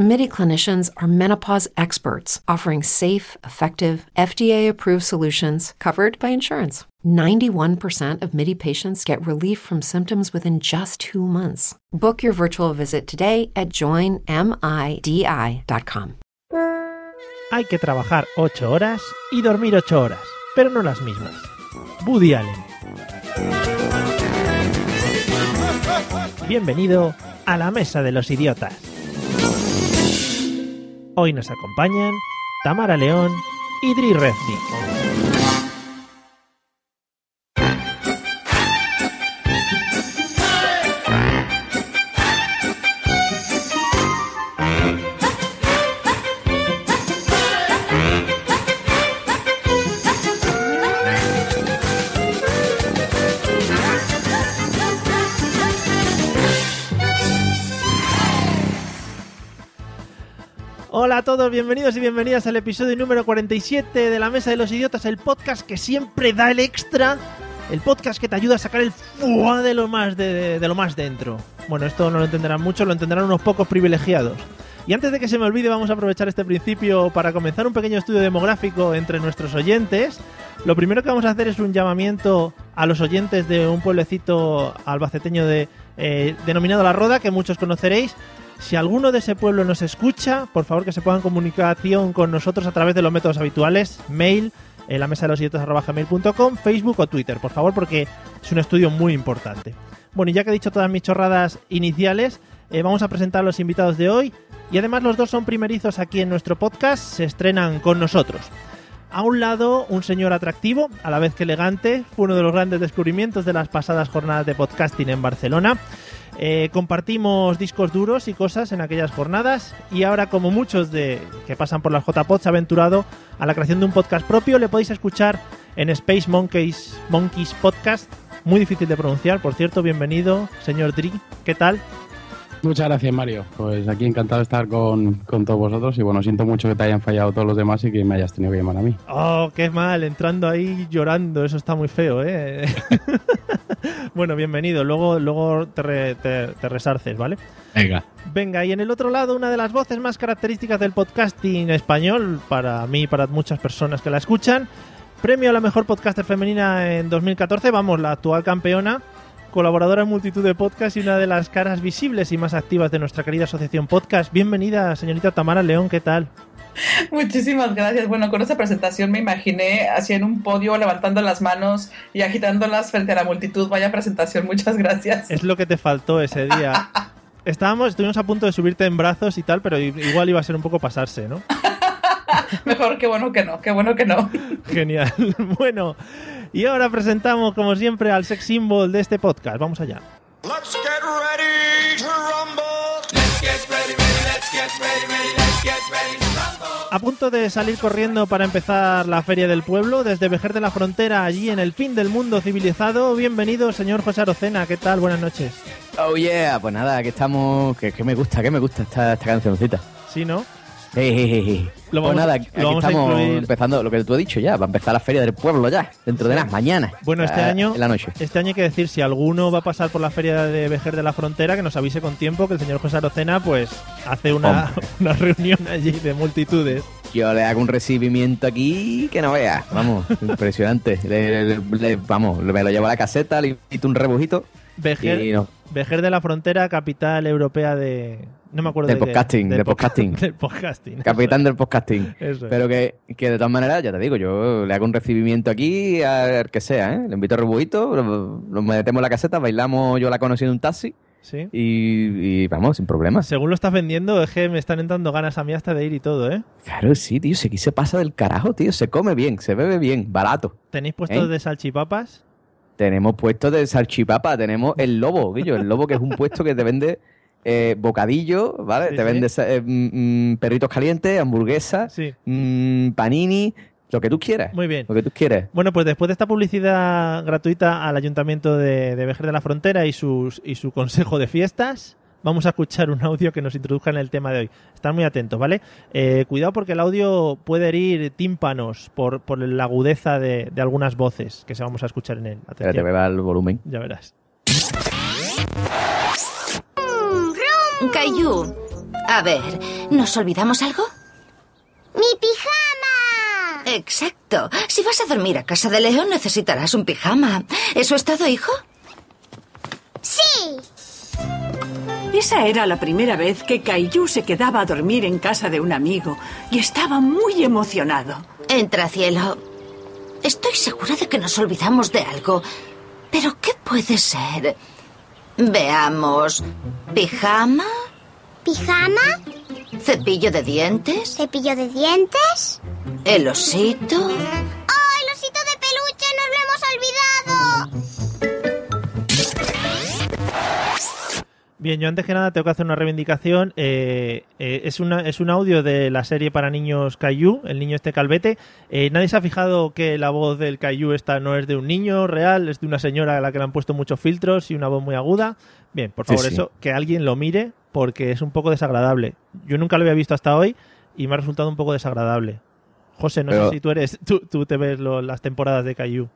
MIDI clinicians are menopause experts offering safe, effective, FDA approved solutions covered by insurance. 91% of MIDI patients get relief from symptoms within just two months. Book your virtual visit today at joinmidi.com. Hay que trabajar 8 horas y dormir 8 horas, pero no las mismas. Woody Allen. Bienvenido a la Mesa de los Idiotas. Hoy nos acompañan Tamara León y Dri Reznik. Bienvenidos y bienvenidas al episodio número 47 de La Mesa de los Idiotas, el podcast que siempre da el extra, el podcast que te ayuda a sacar el fuá de lo más de, lo más dentro. Bueno, esto no lo entenderán mucho, lo entenderán unos pocos privilegiados. Y antes de que se me olvide, vamos a aprovechar este principio para comenzar un pequeño estudio demográfico entre nuestros oyentes. Lo primero que vamos a hacer es un llamamiento a los oyentes de un pueblecito albaceteño de, eh, denominado La Roda, que muchos conoceréis. Si alguno de ese pueblo nos escucha, por favor que se pongan en comunicación con nosotros a través de los métodos habituales, mail, en la mesa de los idiotas gmail.com, Facebook o Twitter, por favor, porque es un estudio muy importante. Bueno, y ya que he dicho todas mis chorradas iniciales, eh, vamos a presentar a los invitados de hoy. Y además los dos son primerizos aquí en nuestro podcast, se estrenan con nosotros. A un lado, un señor atractivo, a la vez que elegante, fue uno de los grandes descubrimientos de las pasadas jornadas de podcasting en Barcelona. Eh, compartimos discos duros y cosas en aquellas jornadas y ahora como muchos de que pasan por las JPod se ha aventurado a la creación de un podcast propio, le podéis escuchar en Space Monkeys, Monkeys Podcast, muy difícil de pronunciar, por cierto, bienvenido, señor Dri, ¿qué tal? Muchas gracias, Mario. Pues aquí encantado de estar con, con, todos vosotros y bueno, siento mucho que te hayan fallado todos los demás y que me hayas tenido que llamar a mí. Oh, qué mal, entrando ahí llorando, eso está muy feo, ¿eh? bueno, bienvenido, luego, luego te, re, te, te, resarces, ¿vale? Venga. Venga, y en el otro lado, una de las voces más características del podcasting español, para mí y para muchas personas que la escuchan, premio a la mejor podcaster femenina en 2014, vamos, la actual campeona colaboradora en multitud de podcasts y una de las caras visibles y más activas de nuestra querida asociación podcast. Bienvenida, señorita Tamara León, ¿qué tal? Muchísimas gracias. Bueno, con esa presentación me imaginé así en un podio levantando las manos y agitándolas frente a la multitud. Vaya presentación, muchas gracias. Es lo que te faltó ese día. Estábamos, estuvimos a punto de subirte en brazos y tal, pero igual iba a ser un poco pasarse, ¿no? Mejor que bueno que no, qué bueno que no. Genial. Bueno, y ahora presentamos, como siempre, al sex symbol de este podcast. Vamos allá. Let's get ready to rumble. Let's get ready, ready, let's get ready, ready, let's get ready to rumble. A punto de salir corriendo para empezar la Feria del Pueblo, desde Vejer de la Frontera, allí en el fin del mundo civilizado. Bienvenido, señor José Arocena. ¿Qué tal? Buenas noches. Oh, yeah. Pues nada, que estamos... Que, que me gusta, que me gusta esta, esta cancioncita. Sí, ¿no? Lo pues vamos, nada, aquí lo vamos a estamos incluir. empezando lo que tú has dicho ya, va a empezar la feria del pueblo ya, dentro de las mañanas. Bueno, este año, En la noche. este año hay que decir, si alguno va a pasar por la feria de Vejer de la Frontera, que nos avise con tiempo que el señor José Arocena pues hace una, una reunión allí de multitudes. Yo le hago un recibimiento aquí que no veas. Vamos, impresionante. Le- le- le- vamos, me lo llevo a la caseta, le invito un rebujito Vejer, y no. Vejer de la Frontera, capital europea de... No me acuerdo Del de qué. podcasting, del po- podcasting. del podcasting. Capitán del podcasting. Eso. Pero que, que de todas maneras, ya te digo, yo le hago un recibimiento aquí al que sea, ¿eh? Le invito a rebujito, lo- nos metemos en la caseta, bailamos, yo la conocí en un taxi Sí. y, y vamos, sin problemas. Según lo estás vendiendo, es que me están entrando ganas a mí hasta de ir y todo, ¿eh? Claro, sí, tío, aquí se pasa del carajo, tío. Se come bien, se bebe bien, barato. ¿Tenéis puestos ¿Eh? de salchipapas? Tenemos puestos de salchipapa, tenemos el lobo, Guillo, el lobo que es un puesto que te vende eh, bocadillo, ¿vale? Sí, te sí. vende eh, mm, mm, perritos calientes, hamburguesas, Sí. mm, panini, lo que tú quieras. Muy bien. Lo que tú quieras. Bueno, pues después de esta publicidad gratuita al Ayuntamiento de, de Vejer de la Frontera y, sus, y su consejo de fiestas, vamos a escuchar un audio que nos introduzca en el tema de hoy. Están muy atentos, ¿vale? Eh, cuidado porque el audio puede herir tímpanos por, por la agudeza de, de algunas voces que se vamos a escuchar en él. Espérate, Atención, me va el volumen. ya verás. Caillou, a ver, ¿nos olvidamos algo? ¡Mi pijama! Exacto. Si vas a dormir a casa de León necesitarás un pijama. ¿Eso es todo, hijo? Sí. Esa era la primera vez que Caillou se quedaba a dormir en casa de un amigo y estaba muy emocionado. Entra, cielo. Estoy segura de que nos olvidamos de algo. ¿Pero qué puede ser? Veamos. ¿Pijama? ¿Pijama? ¿Cepillo de dientes? ¿Cepillo de dientes? ¿El osito? Bien, yo antes que nada tengo que hacer una reivindicación. Eh, eh, es, una, es un audio de la serie para niños Caillou, el niño este calvete. Eh, nadie se ha fijado que la voz del Caillou esta no es de un niño real, es de una señora a la que le han puesto muchos filtros y una voz muy aguda. Bien, por Sí, favor, sí. eso, que alguien lo mire porque es un poco desagradable. Yo nunca lo había visto hasta hoy y me ha resultado un poco desagradable. José, no Pero- sé si tú eres, tú, tú te ves lo- las temporadas de Caillou.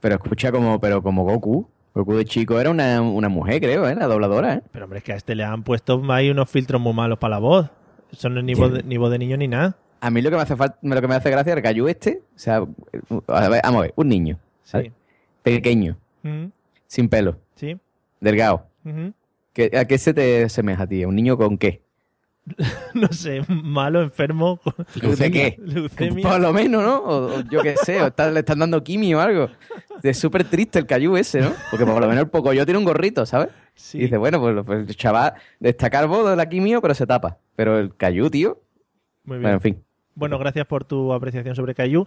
Pero escucha como, pero como Goku. Goku de chico era una, una mujer, creo, ¿eh? La dobladora, ¿eh? Pero hombre, es que a este le han puesto ahí unos filtros muy malos para la voz. Eso no es ni, Sí. voz de, ni voz de niño ni nada. A mí lo que me hace falta, lo que me hace gracia es el Caillou este. O sea, a ver, vamos a ver, un niño. Pequeño, Ujú, sin pelo, Sí. delgado. ¿Qué- ¿A qué se te semeja a ti? ¿A ¿Un niño con qué? No sé, malo, enfermo. ¿De qué? Leucemia. Por lo menos, ¿no? O, o yo qué sé, o está- le están dando quimio o algo. Es súper triste el Caillou ese, ¿no? Porque por lo menos el Pocoyo tiene un gorrito, ¿sabes? Sí. Y dice, bueno, pues, pues el chaval destaca el bodo de la quimio, pero se tapa. Pero el Caillou, tío. Muy bien. Bueno, en fin. Bueno, gracias por tu apreciación sobre Caillou.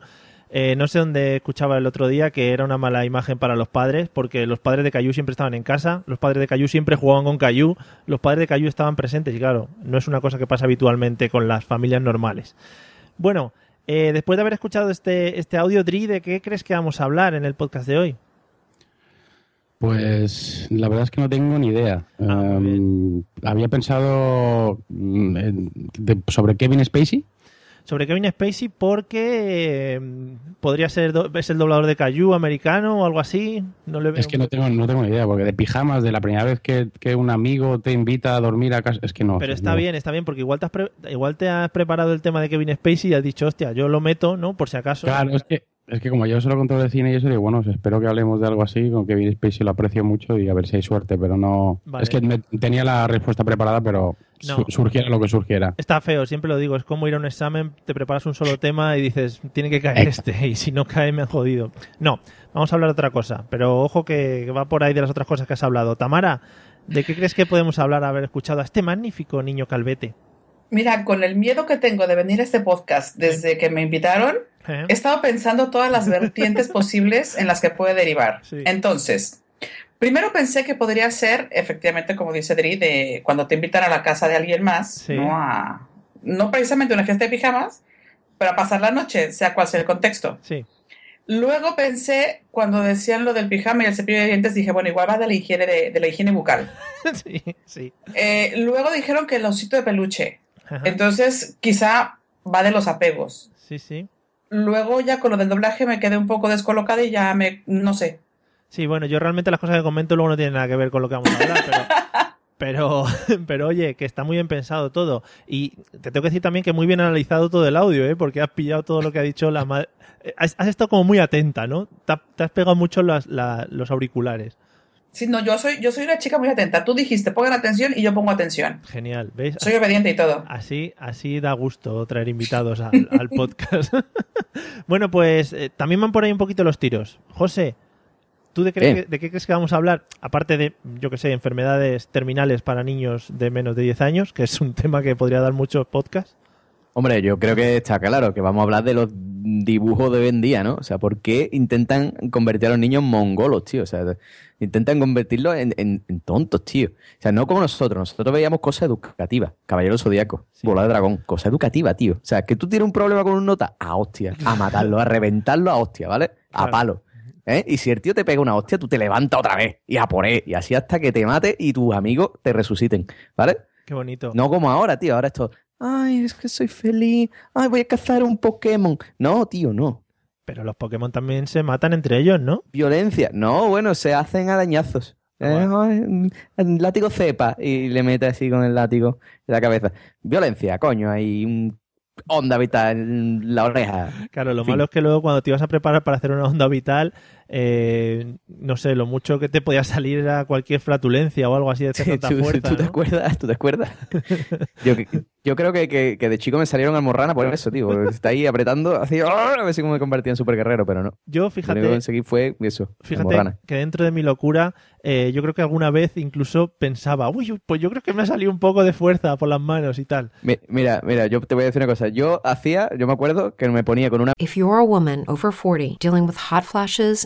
Eh, no sé dónde escuchaba el otro día que era una mala imagen para los padres, porque los padres de Caillou siempre estaban en casa, los padres de Caillou siempre jugaban con Caillou, los padres de Caillou estaban presentes y claro, no es una cosa que pasa habitualmente con las familias normales. Bueno, eh, después de haber escuchado este, este audio, Dri, ¿de qué crees que vamos a hablar en el podcast de hoy? Pues la verdad es que no tengo ni idea. Ah, Em, había pensado mm, de- sobre Kevin Spacey. Sobre Kevin Spacey porque eh, podría ser es el doblador de Caillou americano o algo así. No le Es que no tengo, no tengo ni idea, porque de pijamas, de la primera vez que, que un amigo te invita a dormir a casa, es que no. Pero está no. bien, está bien, porque igual te, has pre- igual te has preparado el tema de Kevin Spacey y has dicho, hostia, yo lo meto, ¿no? Por si acaso. Claro, es que, es que como yo solo controlo de cine y eso, digo, bueno, espero que hablemos de algo así, con Kevin Spacey lo aprecio mucho y a ver si hay suerte, pero no... Vale. Es que me- tenía la respuesta preparada, pero No. su- surgiera lo que surgiera. Está feo, siempre lo digo, es como ir a un examen, te preparas un solo tema y dices, tiene que caer Exacto. este, y si no cae me han jodido. No, vamos a hablar de otra cosa, pero ojo que va por ahí de las otras cosas que has hablado. Tamara, ¿de qué crees que podemos hablar haber escuchado a este magnífico niño calvete? Mira, con el miedo que tengo de venir a este podcast desde que me invitaron, ¿Eh? he estado pensando todas las vertientes posibles en las que puede derivar. Sí. Entonces, primero pensé que podría ser, efectivamente, como dice Dri, de cuando te invitan a la casa de alguien más, Sí. no a, no precisamente una fiesta de pijamas, pero a pasar la noche, sea cual sea el contexto. Sí, Luego pensé, cuando decían lo del pijama y el cepillo de dientes, dije, bueno, igual va de la higiene, de, de la higiene bucal. sí, sí. Eh, luego dijeron que el osito de peluche. Ajá. Entonces, quizá va de los apegos. Sí, sí. Luego ya con lo del doblaje me quedé un poco descolocada y ya me, no sé. Sí, bueno, yo realmente las cosas que comento luego no tienen nada que ver con lo que vamos a hablar, pero, pero, pero oye, que está muy bien pensado todo. Y te tengo que decir también que muy bien analizado todo el audio, ¿eh? porque has pillado todo lo que ha dicho la madre. Has, has estado como muy atenta, ¿no? Te, ha- te has pegado mucho las- la- los auriculares. Sí, no, yo soy, yo soy una chica muy atenta. Tú dijiste, pongan atención y yo pongo atención. Genial, ¿veis? Soy obediente y todo. Así, así da gusto traer invitados al, al podcast. bueno, pues eh, también van por ahí un poquito los tiros. José, ¿tú de, crees ¿Qué? que- de qué crees que vamos a hablar? Aparte de, yo que sé, enfermedades terminales para niños de menos de 10 años, que es un tema que podría dar muchos podcasts. Hombre, yo creo que está claro que vamos a hablar de los dibujos de hoy en día, ¿no? O sea, ¿por qué intentan convertir a los niños en mongolos, tío? O sea, intentan convertirlos en, en- en tontos, tío. O sea, no como nosotros. Nosotros veíamos cosas educativas. Caballero Zodíaco, Sí. bola de dragón, cosa educativa, tío. O sea, que tú tienes un problema con un nota, a hostia, a matarlo, a reventarlo a hostia, ¿vale? A Claro. palo. ¿Eh? Y si el tío te pega una hostia, tú te levantas otra vez y a por él. Y así hasta que te mate y tus amigos te resuciten, ¿vale? Qué bonito. No como ahora, tío. Ahora esto, ay, es que soy feliz. Ay, voy a cazar un Pokémon. No, tío, no. Pero los Pokémon también se matan entre ellos, ¿no? Violencia. No, bueno, se hacen arañazos. Eh, ay, mm, látigo cepa y le mete así con el látigo en la cabeza. Violencia, coño, hay un onda vital en la oreja. Claro, lo En fin. malo es que luego cuando te ibas a preparar para hacer una onda vital, eh, no sé, lo mucho que te podía salir era cualquier flatulencia o algo así de Sí, tanta ¿tú, fuerza. tú te acuerdas? ¿Tú te acuerdas? yo, yo creo que, que- que de chico me salieron almorrana por eso, tío. Está ahí apretando, así, ¡ah! a ver si me convertía en super guerrero, pero no. Yo, Lo único que fíjate, conseguí fue eso, fíjate almorrana. que dentro de mi locura, eh, yo creo que alguna vez incluso pensaba, uy, pues yo creo que me ha salido un poco de fuerza por las manos y tal. Mi- Mira, mira, yo te voy a decir una cosa. Yo hacía, yo me acuerdo que me ponía con una If you're a woman over 40 dealing with hot flashes,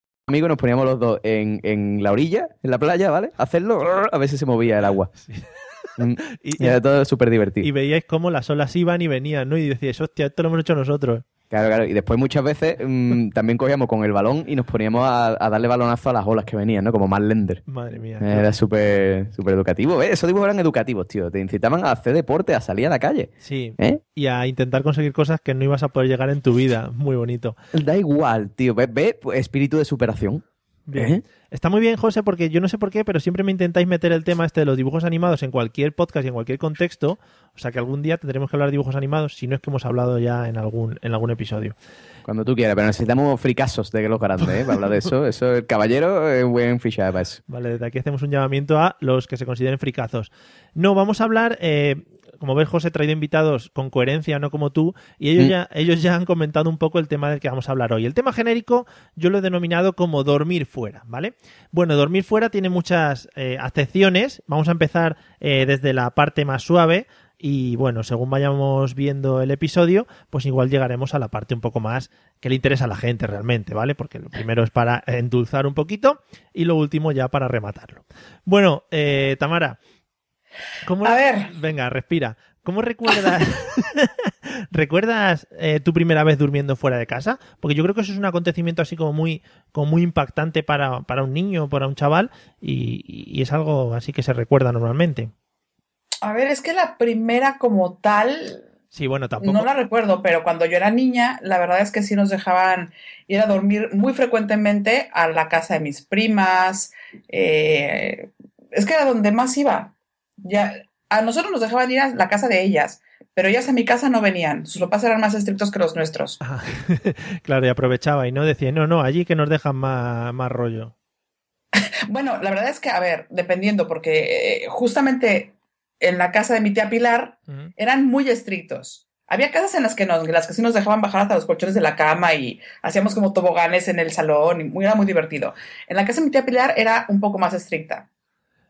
amigo, nos poníamos los dos en, en la orilla, en la playa, ¿vale? A hacerlo, a ver si se movía el agua. Mm, Y, y era todo súper divertido. y veíais cómo las olas iban y venían, ¿no? Y decíais, hostia, esto lo hemos hecho nosotros. Claro, claro. Y después muchas veces mm, también cogíamos con el balón y nos poníamos a, a darle balonazo a las olas que venían, ¿no? Como más lender. Madre mía. Era súper súper educativo. ¿ves? Esos dibujos eran educativos, tío. Te incitaban a hacer deporte, a salir a la calle. Sí. ¿Eh? Y a intentar conseguir cosas que no ibas a poder llegar en tu vida. Muy bonito. Da igual, tío. ¿Ves? Pues, espíritu de superación. Bien. ¿Eh? Está muy bien, José, porque yo no sé por qué, pero siempre me intentáis meter el tema este de los dibujos animados en cualquier podcast y en cualquier contexto. O sea que algún día tendremos que hablar de dibujos animados, si no es que hemos hablado ya en algún, en algún episodio. Cuando tú quieras, pero necesitamos fricazos de los grandes, ¿eh? Para hablar de eso. Eso, el caballero es buen eso. Vale, desde aquí hacemos un llamamiento a los que se consideren fricazos. No, vamos a hablar, eh, como ves, José, he traído invitados con coherencia, no como tú, y ellos, Mm. ya, ellos ya han comentado un poco el tema del que vamos a hablar hoy. El tema genérico yo lo he denominado como dormir fuera, ¿vale? Bueno, dormir fuera tiene muchas eh, acepciones. Vamos a empezar eh, desde la parte más suave. Y bueno, según vayamos viendo el episodio, pues igual llegaremos a la parte un poco más que le interesa a la gente realmente, ¿vale? Porque lo primero es para endulzar un poquito y lo último ya para rematarlo. Bueno, eh, Tamara, ¿cómo A ver. Venga, respira. ¿Cómo recuerdas recuerdas eh, tu primera vez durmiendo fuera de casa? Porque yo creo que eso es un acontecimiento así como muy, como muy impactante para, para un niño, para un chaval, y, y es algo así que se recuerda normalmente. A ver, es que la primera como tal, Sí, bueno, tampoco. no la recuerdo, pero cuando yo era niña, la verdad es que sí nos dejaban ir a dormir muy frecuentemente a la casa de mis primas. eh, es que era donde más iba. Ya, a nosotros nos dejaban ir a la casa de ellas, pero ellas a mi casa no venían. Sus papás eran más estrictos que los nuestros. Ah, claro, y aprovechaba y no decía, no, no, allí que nos dejan más, más rollo. Bueno, la verdad es que, a ver, dependiendo, porque eh, justamente en la casa de mi tía Pilar eran muy estrictos. Había casas en las que, nos, en las que sí nos dejaban bajar hasta los colchones de la cama y hacíamos como toboganes en el salón y muy- era muy divertido. En la casa de mi tía Pilar era un poco más estricta.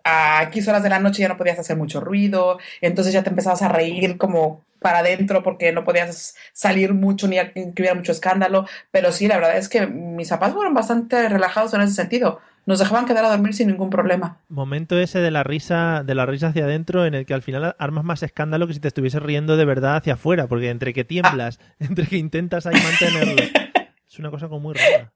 A X horas de la noche ya no podías hacer mucho ruido, entonces ya te empezabas a reír como para adentro porque no podías salir mucho ni a- que hubiera mucho escándalo. Pero sí, la verdad es que mis papás fueron bastante relajados en ese sentido. nos dejaban quedar a dormir sin ningún problema. Momento ese de la risa, de la risa hacia adentro, en el que al final armas más escándalo que si te estuviese riendo de verdad hacia afuera, porque entre que tiemblas, entre que intentas ahí mantenerlo, es una cosa como muy rara.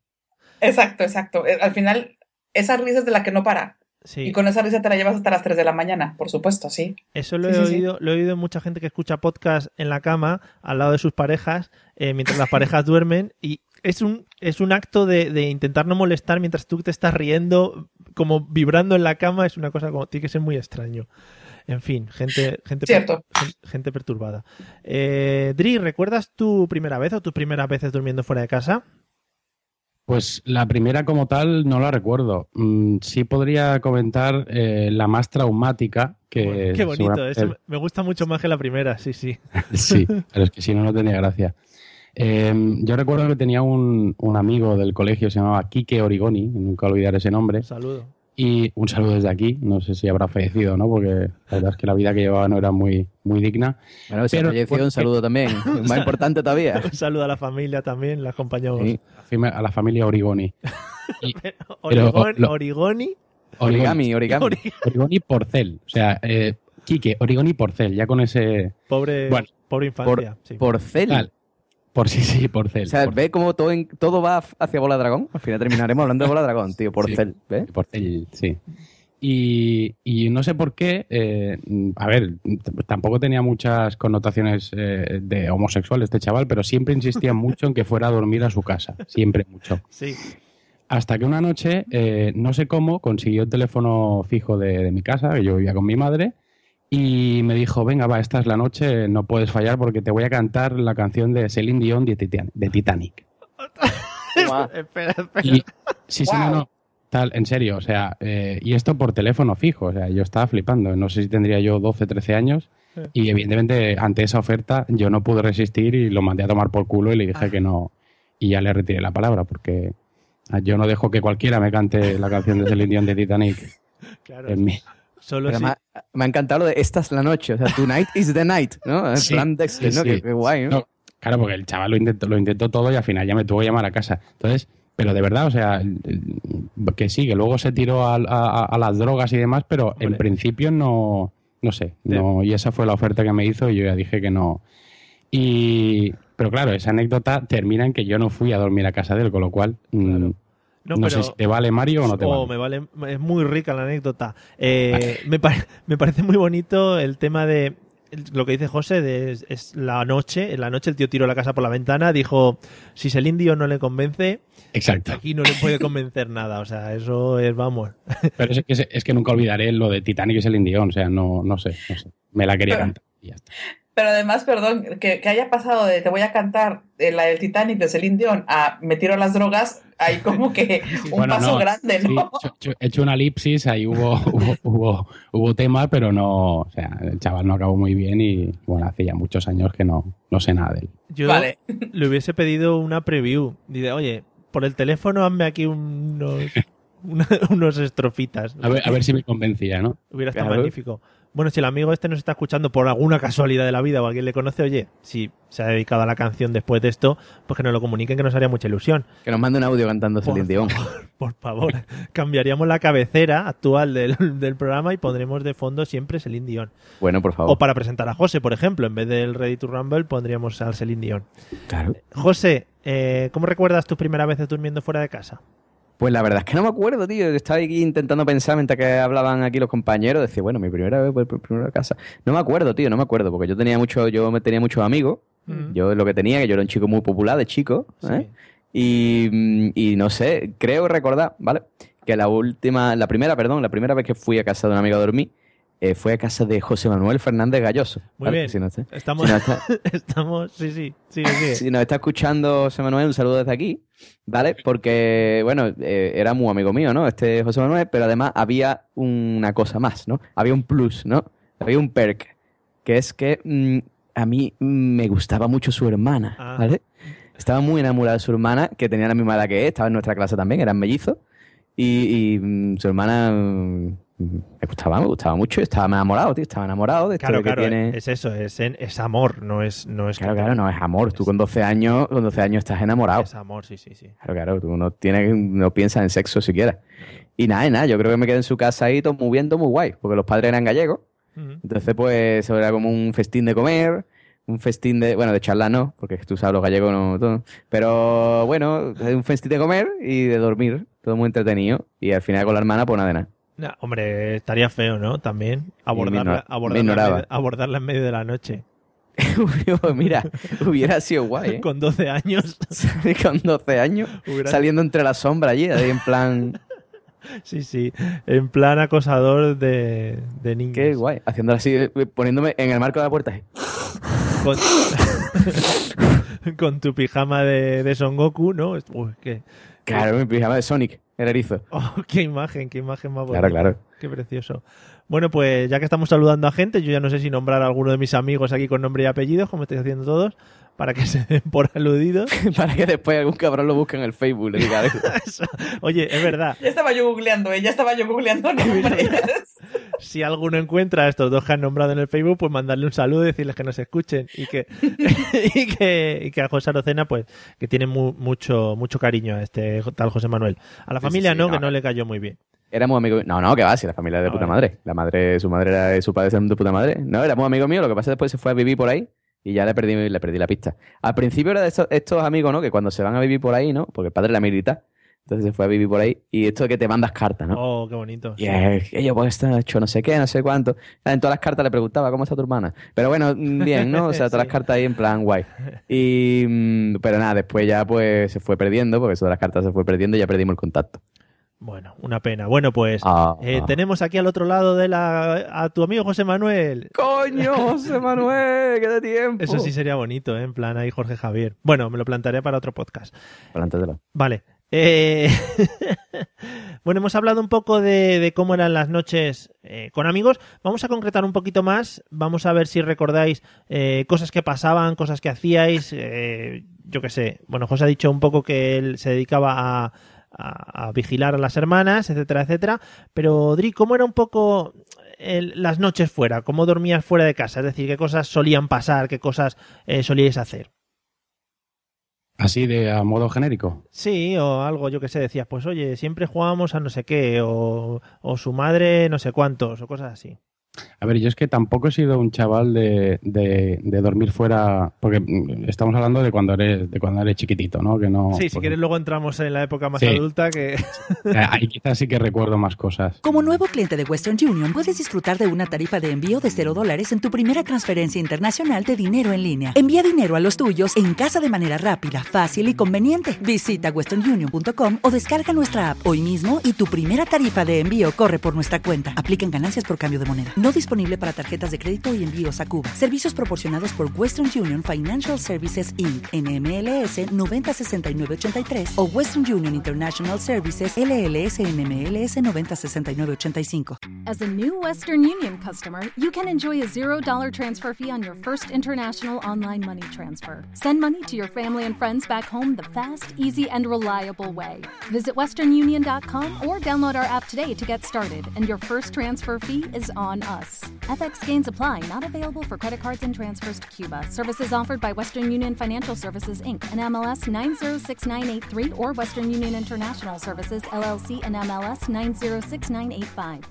Exacto, exacto. Eh, Al final, esa risa es de la que no para. Sí. Y con esa risa te la llevas hasta las 3 de la mañana, por supuesto, sí. Eso lo Sí, he sí, oído, lo he oído en mucha gente que escucha podcast en la cama al lado de sus parejas, eh, mientras las parejas duermen, y es un, es un acto de, de intentar no molestar mientras tú te estás riendo, como vibrando en la cama, es una cosa como, tiene que ser muy extraño. En fin, gente, gente, gente perturbada. Eh, Dri, ¿recuerdas tu primera vez o tus primeras veces durmiendo fuera de casa? Pues la primera como tal no la recuerdo. Mm, sí podría comentar eh, la más traumática, que Bueno, qué bonito, eso me- gusta mucho más que la primera, sí, sí. Sí, pero es que si no, no tenía gracia. Eh, yo recuerdo que tenía un, un amigo del colegio, se llamaba Quique Origoni, nunca olvidaré ese nombre, Un saludo. y un saludo desde aquí, no sé si habrá fallecido, ¿no? Porque la verdad es que la vida que llevaba no era muy, muy digna. Bueno, si ha Pero fallecido, recuerdo un saludo también. Más importante todavía. Un saludo a la familia también, la acompañamos. Sí, a la familia Origoni. Y- Origón- lo- Origoni. Origami, origami. Ori- Origoni Porcel. O sea, eh, Quique, Origoni Porcel, ya con ese. Pobre, Bueno, pobre infancia. sí. Porcel. Tal. Por sí, sí, Porcel. O sea, Por- ¿ves cómo todo, en- todo va hacia Bola Dragón? Al final terminaremos hablando de Bola Dragón, tío. Porcel, ¿ves? Porcel, sí. Y, y no sé por qué, eh, a ver, tampoco tenía muchas connotaciones eh, de homosexual este chaval, pero siempre insistía mucho en que fuera a dormir a su casa, siempre mucho. Sí. Hasta que una noche, eh, no sé cómo, consiguió el teléfono fijo de, de mi casa, que yo vivía con mi madre, y me dijo, venga, va, esta es la noche, no puedes fallar porque te voy a cantar la canción de Celine Dion de, Titan- de Titanic. espera, espera. Y, sí, sí, no, Wow. no, tal, en serio, o sea, eh, y esto por teléfono fijo, o sea, yo estaba flipando, no sé si tendría yo 12, 13 años, y evidentemente ante esa oferta yo no pude resistir y lo mandé a tomar por culo y le dije que no, y ya le retiré la palabra, porque ah, yo no dejo que cualquiera me cante la canción de Celine Dion de Titanic Claro, en mí. solo si- me, ha, me ha encantado lo de esta es la noche. O sea, tonight is the night, ¿no? En Sí, plan Dexter, sí, ¿no? sí. Qué, qué guay, ¿no? No, claro, porque el chaval lo intentó, lo intentó todo y al final ya me tuvo que llamar a casa. Entonces, pero de verdad, o sea, que sí, que luego se tiró a, a- a las drogas y demás, pero en Hombre. principio no, no sé, no, y esa fue la oferta que me hizo y yo ya dije que no. Y, pero claro, esa anécdota termina en que yo no fui a dormir a casa de él, con lo cual, mm, Claro. no, No, pero- sé si te vale Mario o no te Oh, vale. me vale. Es muy rica la anécdota. Eh, me, pare- me parece muy bonito el tema de lo que dice José, de, es, es la noche. En la noche el tío tiró la casa por la ventana, dijo: Si el indio no le convence, Exacto. aquí no le puede convencer nada. O sea, eso es, vamos. Pero es que, es que nunca olvidaré lo de Titanic y es el Indión, o sea, no, no sé, no sé. Me la quería Pero- cantar y ya está. Pero además, perdón, que, que haya pasado de te voy a cantar de la del Titanic de Celine Dion a me tiro a las drogas, hay como que un Bueno, paso no, grande, ¿no? he hecho- he hecho una elipsis, ahí hubo, hubo, hubo, hubo tema, pero no, o sea, el chaval no acabó muy bien y bueno, hace ya muchos años que no, no sé nada de él. Yo Vale. le hubiese pedido una preview. Dice, oye, por el teléfono hazme aquí unos, una- unos estrofitas. A ver, a ver si me convencía, ¿no? Hubiera estado Claro. magnífico. Bueno, si el amigo este nos está escuchando por alguna casualidad de la vida o alguien le conoce, oye, si se ha dedicado a la canción después de esto, pues que nos lo comuniquen que nos haría mucha ilusión. Que nos mande un audio cantando Celine Dion. Por favor, cambiaríamos la cabecera actual del, del programa y pondremos de fondo siempre Celine Dion. Bueno, por favor. O para presentar a José, por ejemplo, en vez del Ready to Rumble pondríamos al Celine Dion. Claro. José, eh, ¿cómo recuerdas tus primeras veces durmiendo fuera de casa? Pues la verdad es que no me acuerdo, tío. Estaba aquí intentando pensar mientras que hablaban aquí los compañeros. Decía, bueno, mi primera vez, pues, primera casa. No me acuerdo, tío, no me acuerdo, porque yo tenía mucho, yo me tenía muchos amigos. Mm. Yo lo que tenía, que yo era un chico muy popular de chico. ¿eh? Y, mm, y no sé, creo recordar, ¿vale? Que la última, la primera, perdón, la primera vez que fui a casa de un amigo a dormir eh, fue a casa de José Manuel Fernández Galloso. Muy ¿vale? bien. Si no está, Estamos, si no está- estamos, sí, sí, sigue, sigue. si nos está escuchando José Manuel, un saludo desde aquí, ¿vale? Porque, bueno, eh, era muy amigo mío, ¿no? Este José Manuel, pero además había una cosa más, ¿no? Había un plus, ¿no? Había un perk, que es que mm, a mí me gustaba mucho su hermana, Ah. ¿vale? Estaba muy enamorada de su hermana, que tenía la misma edad que él, estaba en nuestra clase también, eran mellizos. Y, y, mm, su hermana, mm, Me gustaba, me gustaba mucho. Estaba enamorado, tío. Estaba enamorado de esto Claro, que claro, tiene... es eso, es, es amor, no es, no es Claro, claro, no es amor. Tú con 12 años, con 12 años estás enamorado. Es amor, sí, sí, sí. Claro, claro, tú no tienes, no piensas en sexo siquiera. Y nada, y nada, yo creo que me quedé en su casa ahí todo muy bien, todo muy guay, porque los padres eran gallegos. Entonces, pues, eso era como un festín de comer, un festín de, bueno, de charlar no, porque tú sabes, los gallegos no, todo. Pero bueno, un festín de comer y de dormir, todo muy entretenido. Y al final con la hermana, pues nada de nada. Nah, hombre, estaría feo, ¿no? También abordarla, abordarla, en ignoraba. medio, abordarla en medio de la noche. Pues mira, hubiera sido guay, ¿eh? Con 12 años. con 12 años, Hubiera- saliendo entre la sombra allí, ahí en plan, Sí, sí. En plan acosador de, de niños. qué guay, haciendo así, poniéndome en el marco de la puerta. Con, con tu pijama de, de Son Goku, ¿no? Uy, qué, Claro, mi pijama de Sonic, el erizo. oh, qué imagen, qué imagen más bonita. Claro, claro. Qué precioso. Bueno, pues ya que estamos saludando a gente, yo ya no sé si nombrar a alguno de mis amigos aquí con nombre y apellidos, como estáis haciendo todos, para que se den por aludidos. Para que después algún cabrón lo busque en el Facebook, le diga algo. Oye, es verdad, Ya estaba yo googleando, ¿eh? Ya estaba yo googleando nombres. si alguno encuentra a estos dos que han nombrado en el Facebook, pues mandarle un saludo y decirles que nos escuchen y que, y que, y que a José Arocena, pues, que tiene mu- mucho, mucho cariño a este tal José Manuel. A la Sí, familia sí, sí, no, no, que no le cayó muy bien. Éramos amigos. No, no, que va, si la familia es de Ah, puta vale. madre. La madre, su madre era de su padre eran de puta madre. No, éramos amigos míos, lo que pasa es que después se fue a vivir por ahí y ya le perdí, le perdí la pista. Al principio era de estos, estos amigos, ¿no? Que cuando se van a vivir por ahí, ¿no? Porque el padre era militar. Entonces se fue a vivir por ahí. Y esto de que te mandas cartas, ¿no? Oh, qué bonito. Y que yo pues está hecho no sé qué, no sé cuánto. En todas las cartas le preguntaba cómo está tu hermana. Pero bueno, mm, bien, ¿no? O sea, todas Sí. las cartas ahí en plan guay. Y mm, pero nada, después ya pues se fue perdiendo, porque eso de las cartas se fue perdiendo y ya perdimos el contacto. Bueno, una pena. Bueno, pues Ah. eh, tenemos aquí al otro lado de la a tu amigo José Manuel. ¡Coño, José Manuel! ¡Qué de tiempo! Eso sí sería bonito, ¿eh? En plan ahí Jorge Javier. Bueno, me lo plantearé para otro podcast. Plántatelo. Vale. Eh, bueno, hemos hablado un poco de, de cómo eran las noches eh, con amigos. Vamos a concretar un poquito más. Vamos a ver si recordáis eh, cosas que pasaban, cosas que hacíais. eh, yo qué sé. Bueno, José ha dicho un poco que él se dedicaba a, a- a vigilar a las hermanas, etcétera, etcétera. Pero, Dri, ¿cómo era un poco el- las noches fuera? ¿Cómo dormías fuera de casa? Es decir, ¿qué cosas solían pasar? ¿Qué cosas eh, solíais hacer? Así de a modo genérico. Sí, o algo, yo que sé, decías, pues oye, siempre jugábamos a no sé qué, o, o su madre no sé cuántos, o cosas así. A ver, yo es que tampoco he sido un chaval de, de- de dormir fuera, porque mm, estamos hablando de cuando eres, de cuando eres chiquitito, ¿no? Que no sí, si porque- quieres luego entramos en la época más Sí. adulta que... eh, Ahí quizás sí que recuerdo más cosas. Como nuevo cliente de Western Union, puedes disfrutar de una tarifa de envío de 0 dólares en tu primera transferencia internacional de dinero en línea. Envía dinero a los tuyos en casa de manera rápida, fácil y conveniente. Visita westernunion.com o descarga nuestra app hoy mismo y tu primera tarifa de envío corre por nuestra cuenta. Aplican ganancias por cambio de moneda. No disponible para tarjetas de crédito y envíos a Cuba. Servicios proporcionados por Western Union Financial Services Inc. NMLS 906983 o Western Union International Services LLS NMLS 906985. As a new Western Union customer, you can enjoy a $0 transfer fee on your first international online money transfer. Send money to your family and friends back home the fast, easy, and reliable way. Visit westernunion.com or download our app today to get started, and your first transfer fee is on us. FX gains apply, not available for credit cards and transfers to Cuba. Services offered by Western Union Financial Services Inc. and MLS 906983 or Western Union International Services LLC and MLS 906985.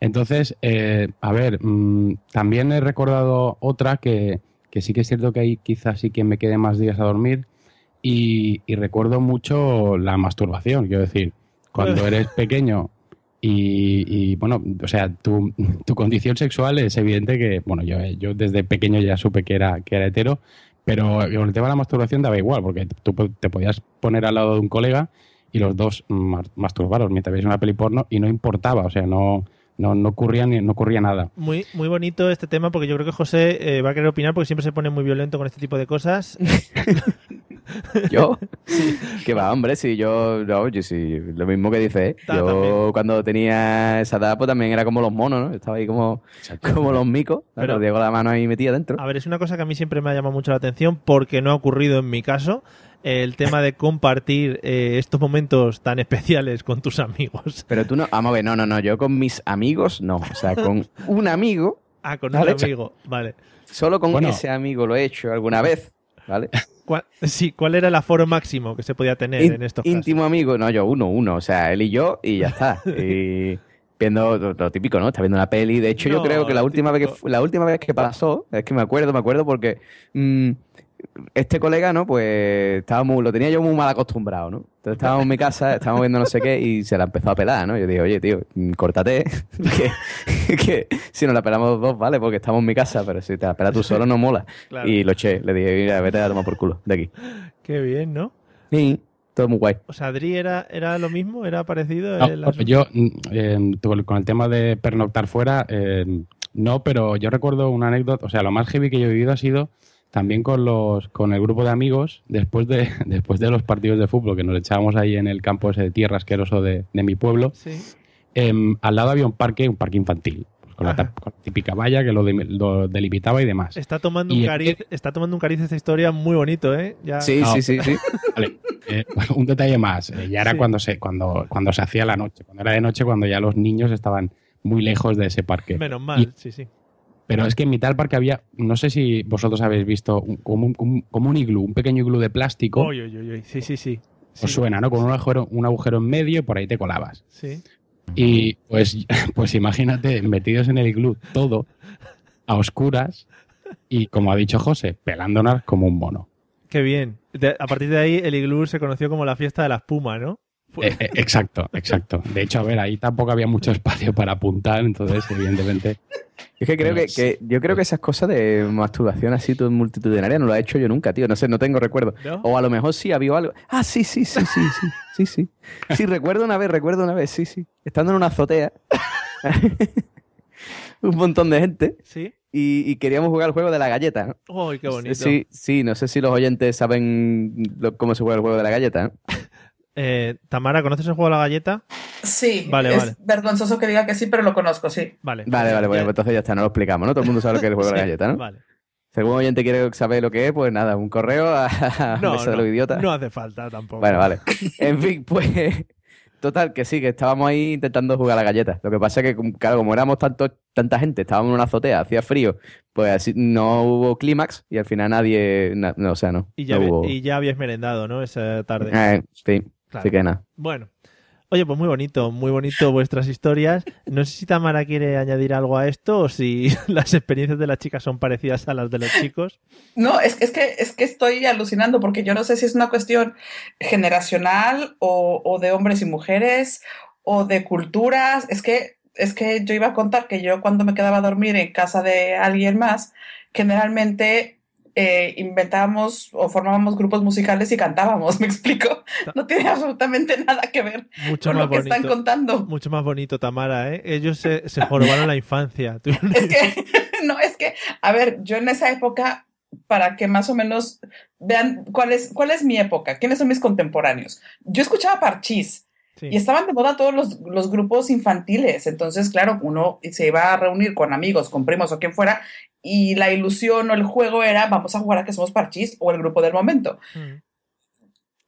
Entonces, eh, a ver, mm, también he recordado otra que, que sí que es cierto que ahí quizás sí que me quede más días a dormir y, y recuerdo mucho la masturbación, quiero decir, cuando eres pequeño y, y, bueno, o sea, tu, tu condición sexual es evidente que, bueno, yo, yo desde pequeño ya supe que era, que era hetero, pero con el tema de la masturbación daba igual, porque tú te podías poner al lado de un colega y los dos ma- masturbaros mientras veis una peli porno y no importaba, o sea, no, no, no, ocurría, ni, no ocurría nada. Muy, muy bonito este tema porque yo creo que José eh, va a querer opinar porque siempre se pone muy violento con este tipo de cosas. ¿Yo? Que va, hombre, si yo, no, yo sí, lo mismo que dice, ¿eh? Ta- yo también. cuando tenía esa edad, pues también era como los monos, ¿no? Estaba ahí como, como los micos, Pero- Diego la mano ahí metida dentro. A ver, es una cosa que a mí siempre me ha llamado mucho la atención porque no ha ocurrido en mi caso. El tema de compartir eh, estos momentos tan especiales con tus amigos. Pero tú no, vamos a ver, no, no, no, yo con mis amigos no, o sea, con un amigo, Ah, con un amigo. Vale. solo con Bueno. ese amigo lo he hecho alguna vez, ¿vale? ¿Cuál, sí, ¿cuál era el aforo máximo que se podía tener In- en estos casos? íntimo amigo, no, yo uno, uno, o sea, él y yo y ya está. Y viendo lo, lo típico, ¿no? Está viendo una peli. De hecho, No, yo creo que la última vez que la última vez que pasó, es que me acuerdo, me acuerdo porque mm, este colega, ¿no? Pues estábamos, lo tenía yo muy mal acostumbrado, ¿no? Entonces estábamos en mi casa, estábamos viendo no sé qué y se la empezó a pelar, ¿no? Yo dije, oye, tío, mm, córtate, que, que si nos la pelamos los dos, vale, porque estamos en mi casa, pero si te la pelas tú solo no mola. Claro. Y lo eché, le dije, mira, vete a tomar por culo, de aquí. Qué bien, ¿no? Y todo muy guay. O sea, Adri era, era lo mismo, era parecido. No, el yo, eh, con el tema de pernoctar fuera, eh, no, pero yo recuerdo una anécdota, o sea, lo más heavy que yo he vivido ha sido también con los con el grupo de amigos después de después de los partidos de fútbol que nos echábamos ahí en el campo ese de tierra asqueroso de, de mi pueblo. Sí. em, al lado había un parque, un parque infantil, pues, con, la, con típica valla que lo, de- lo delimitaba y demás. Está tomando, Y un cariz, está tomando un cariz esta historia muy bonito, ¿eh? Ya... Sí, No. sí, sí, sí. Vale, eh, un detalle más. eh, ya era Sí. cuando se cuando cuando se hacía la noche, cuando era de noche, cuando ya los niños estaban muy lejos de ese parque. Menos mal, Y- sí, sí. Pero es que en mitad del parque había, no sé si vosotros habéis visto, un- como, un, como un- iglú, un pequeño iglú de plástico. Uy, uy, uy. Sí, sí, sí. Sí, Os suena, ¿no? Con un agujero, un agujero en medio y por ahí te colabas. Sí. Y pues, pues imagínate, metidos en el iglú, todo a oscuras y, como ha dicho José, pelándonos como un mono. Qué bien. A partir de ahí, el iglú se conoció como la fiesta de la espuma, ¿no? Fue- Eh, eh, exacto, exacto. De hecho, a ver, ahí tampoco había mucho espacio para apuntar, entonces, evidentemente. Es que creo que, que- yo creo que esas cosas de masturbación así todo multitudinaria no lo he hecho yo nunca, tío. No sé, no tengo recuerdo. ¿No? O a lo mejor sí había algo. Ah, sí, sí, sí, sí, sí, sí, sí. Sí, recuerdo una vez, recuerdo una vez, sí, sí. Estando en una azotea, un montón de gente Sí. y, y queríamos jugar el juego de la galleta. ¿no? Uy, qué bonito. Sí, sí, no sé si los oyentes saben lo- cómo se juega el juego de la galleta. ¿no? Eh, Tamara, ¿conoces el juego de la galleta? Sí, Vale, es vale. vergonzoso que diga que sí, pero lo conozco, sí. Vale. Vale, vale, bueno, pues entonces ya está, no lo explicamos, ¿no? Todo el mundo sabe lo que es el juego de la galleta, ¿no? Vale. Si algún oyente quiere saber lo que es, pues nada, un correo a, a No, Mesa de no, los Idiotas. no hace falta tampoco. Bueno, vale. En fin, pues. Total, que sí, que estábamos ahí intentando jugar a la galleta. Lo que pasa es que, como- claro, como éramos tanto, tanta gente, estábamos en una azotea, hacía frío, pues así no hubo clímax y al final nadie. na- no, o sea, no. Y ya, no había- hubo- y ya habías merendado, ¿no? Esa tarde. Eh, sí, Claro. así que nada. Bueno. Oye, pues muy bonito, muy bonito vuestras historias. No sé si Tamara quiere añadir algo a esto o si las experiencias de las chicas son parecidas a las de los chicos. No, es, es, que, es que estoy alucinando porque yo no sé si es una cuestión generacional o, o de hombres y mujeres o de culturas. Es que, es que yo iba a contar que yo cuando me quedaba a dormir en casa de alguien más, generalmente eh, inventábamos o formábamos grupos musicales y cantábamos, ¿me explico? No tiene absolutamente nada que ver Mucho con más lo que están contando. Mucho más bonito, Tamara, ¿eh? Ellos se, se jorobaron la infancia. Es que, no, es que, a ver, yo en esa época, para que más o menos vean cuál es, cuál es mi época, quiénes son mis contemporáneos. Yo escuchaba Parchís Sí. y estaban de moda todos los, los grupos infantiles. Entonces, claro, uno se iba a reunir con amigos, con primos o quien fuera, y la ilusión o el juego era vamos a jugar a que somos Parchís o el grupo del momento. Mm.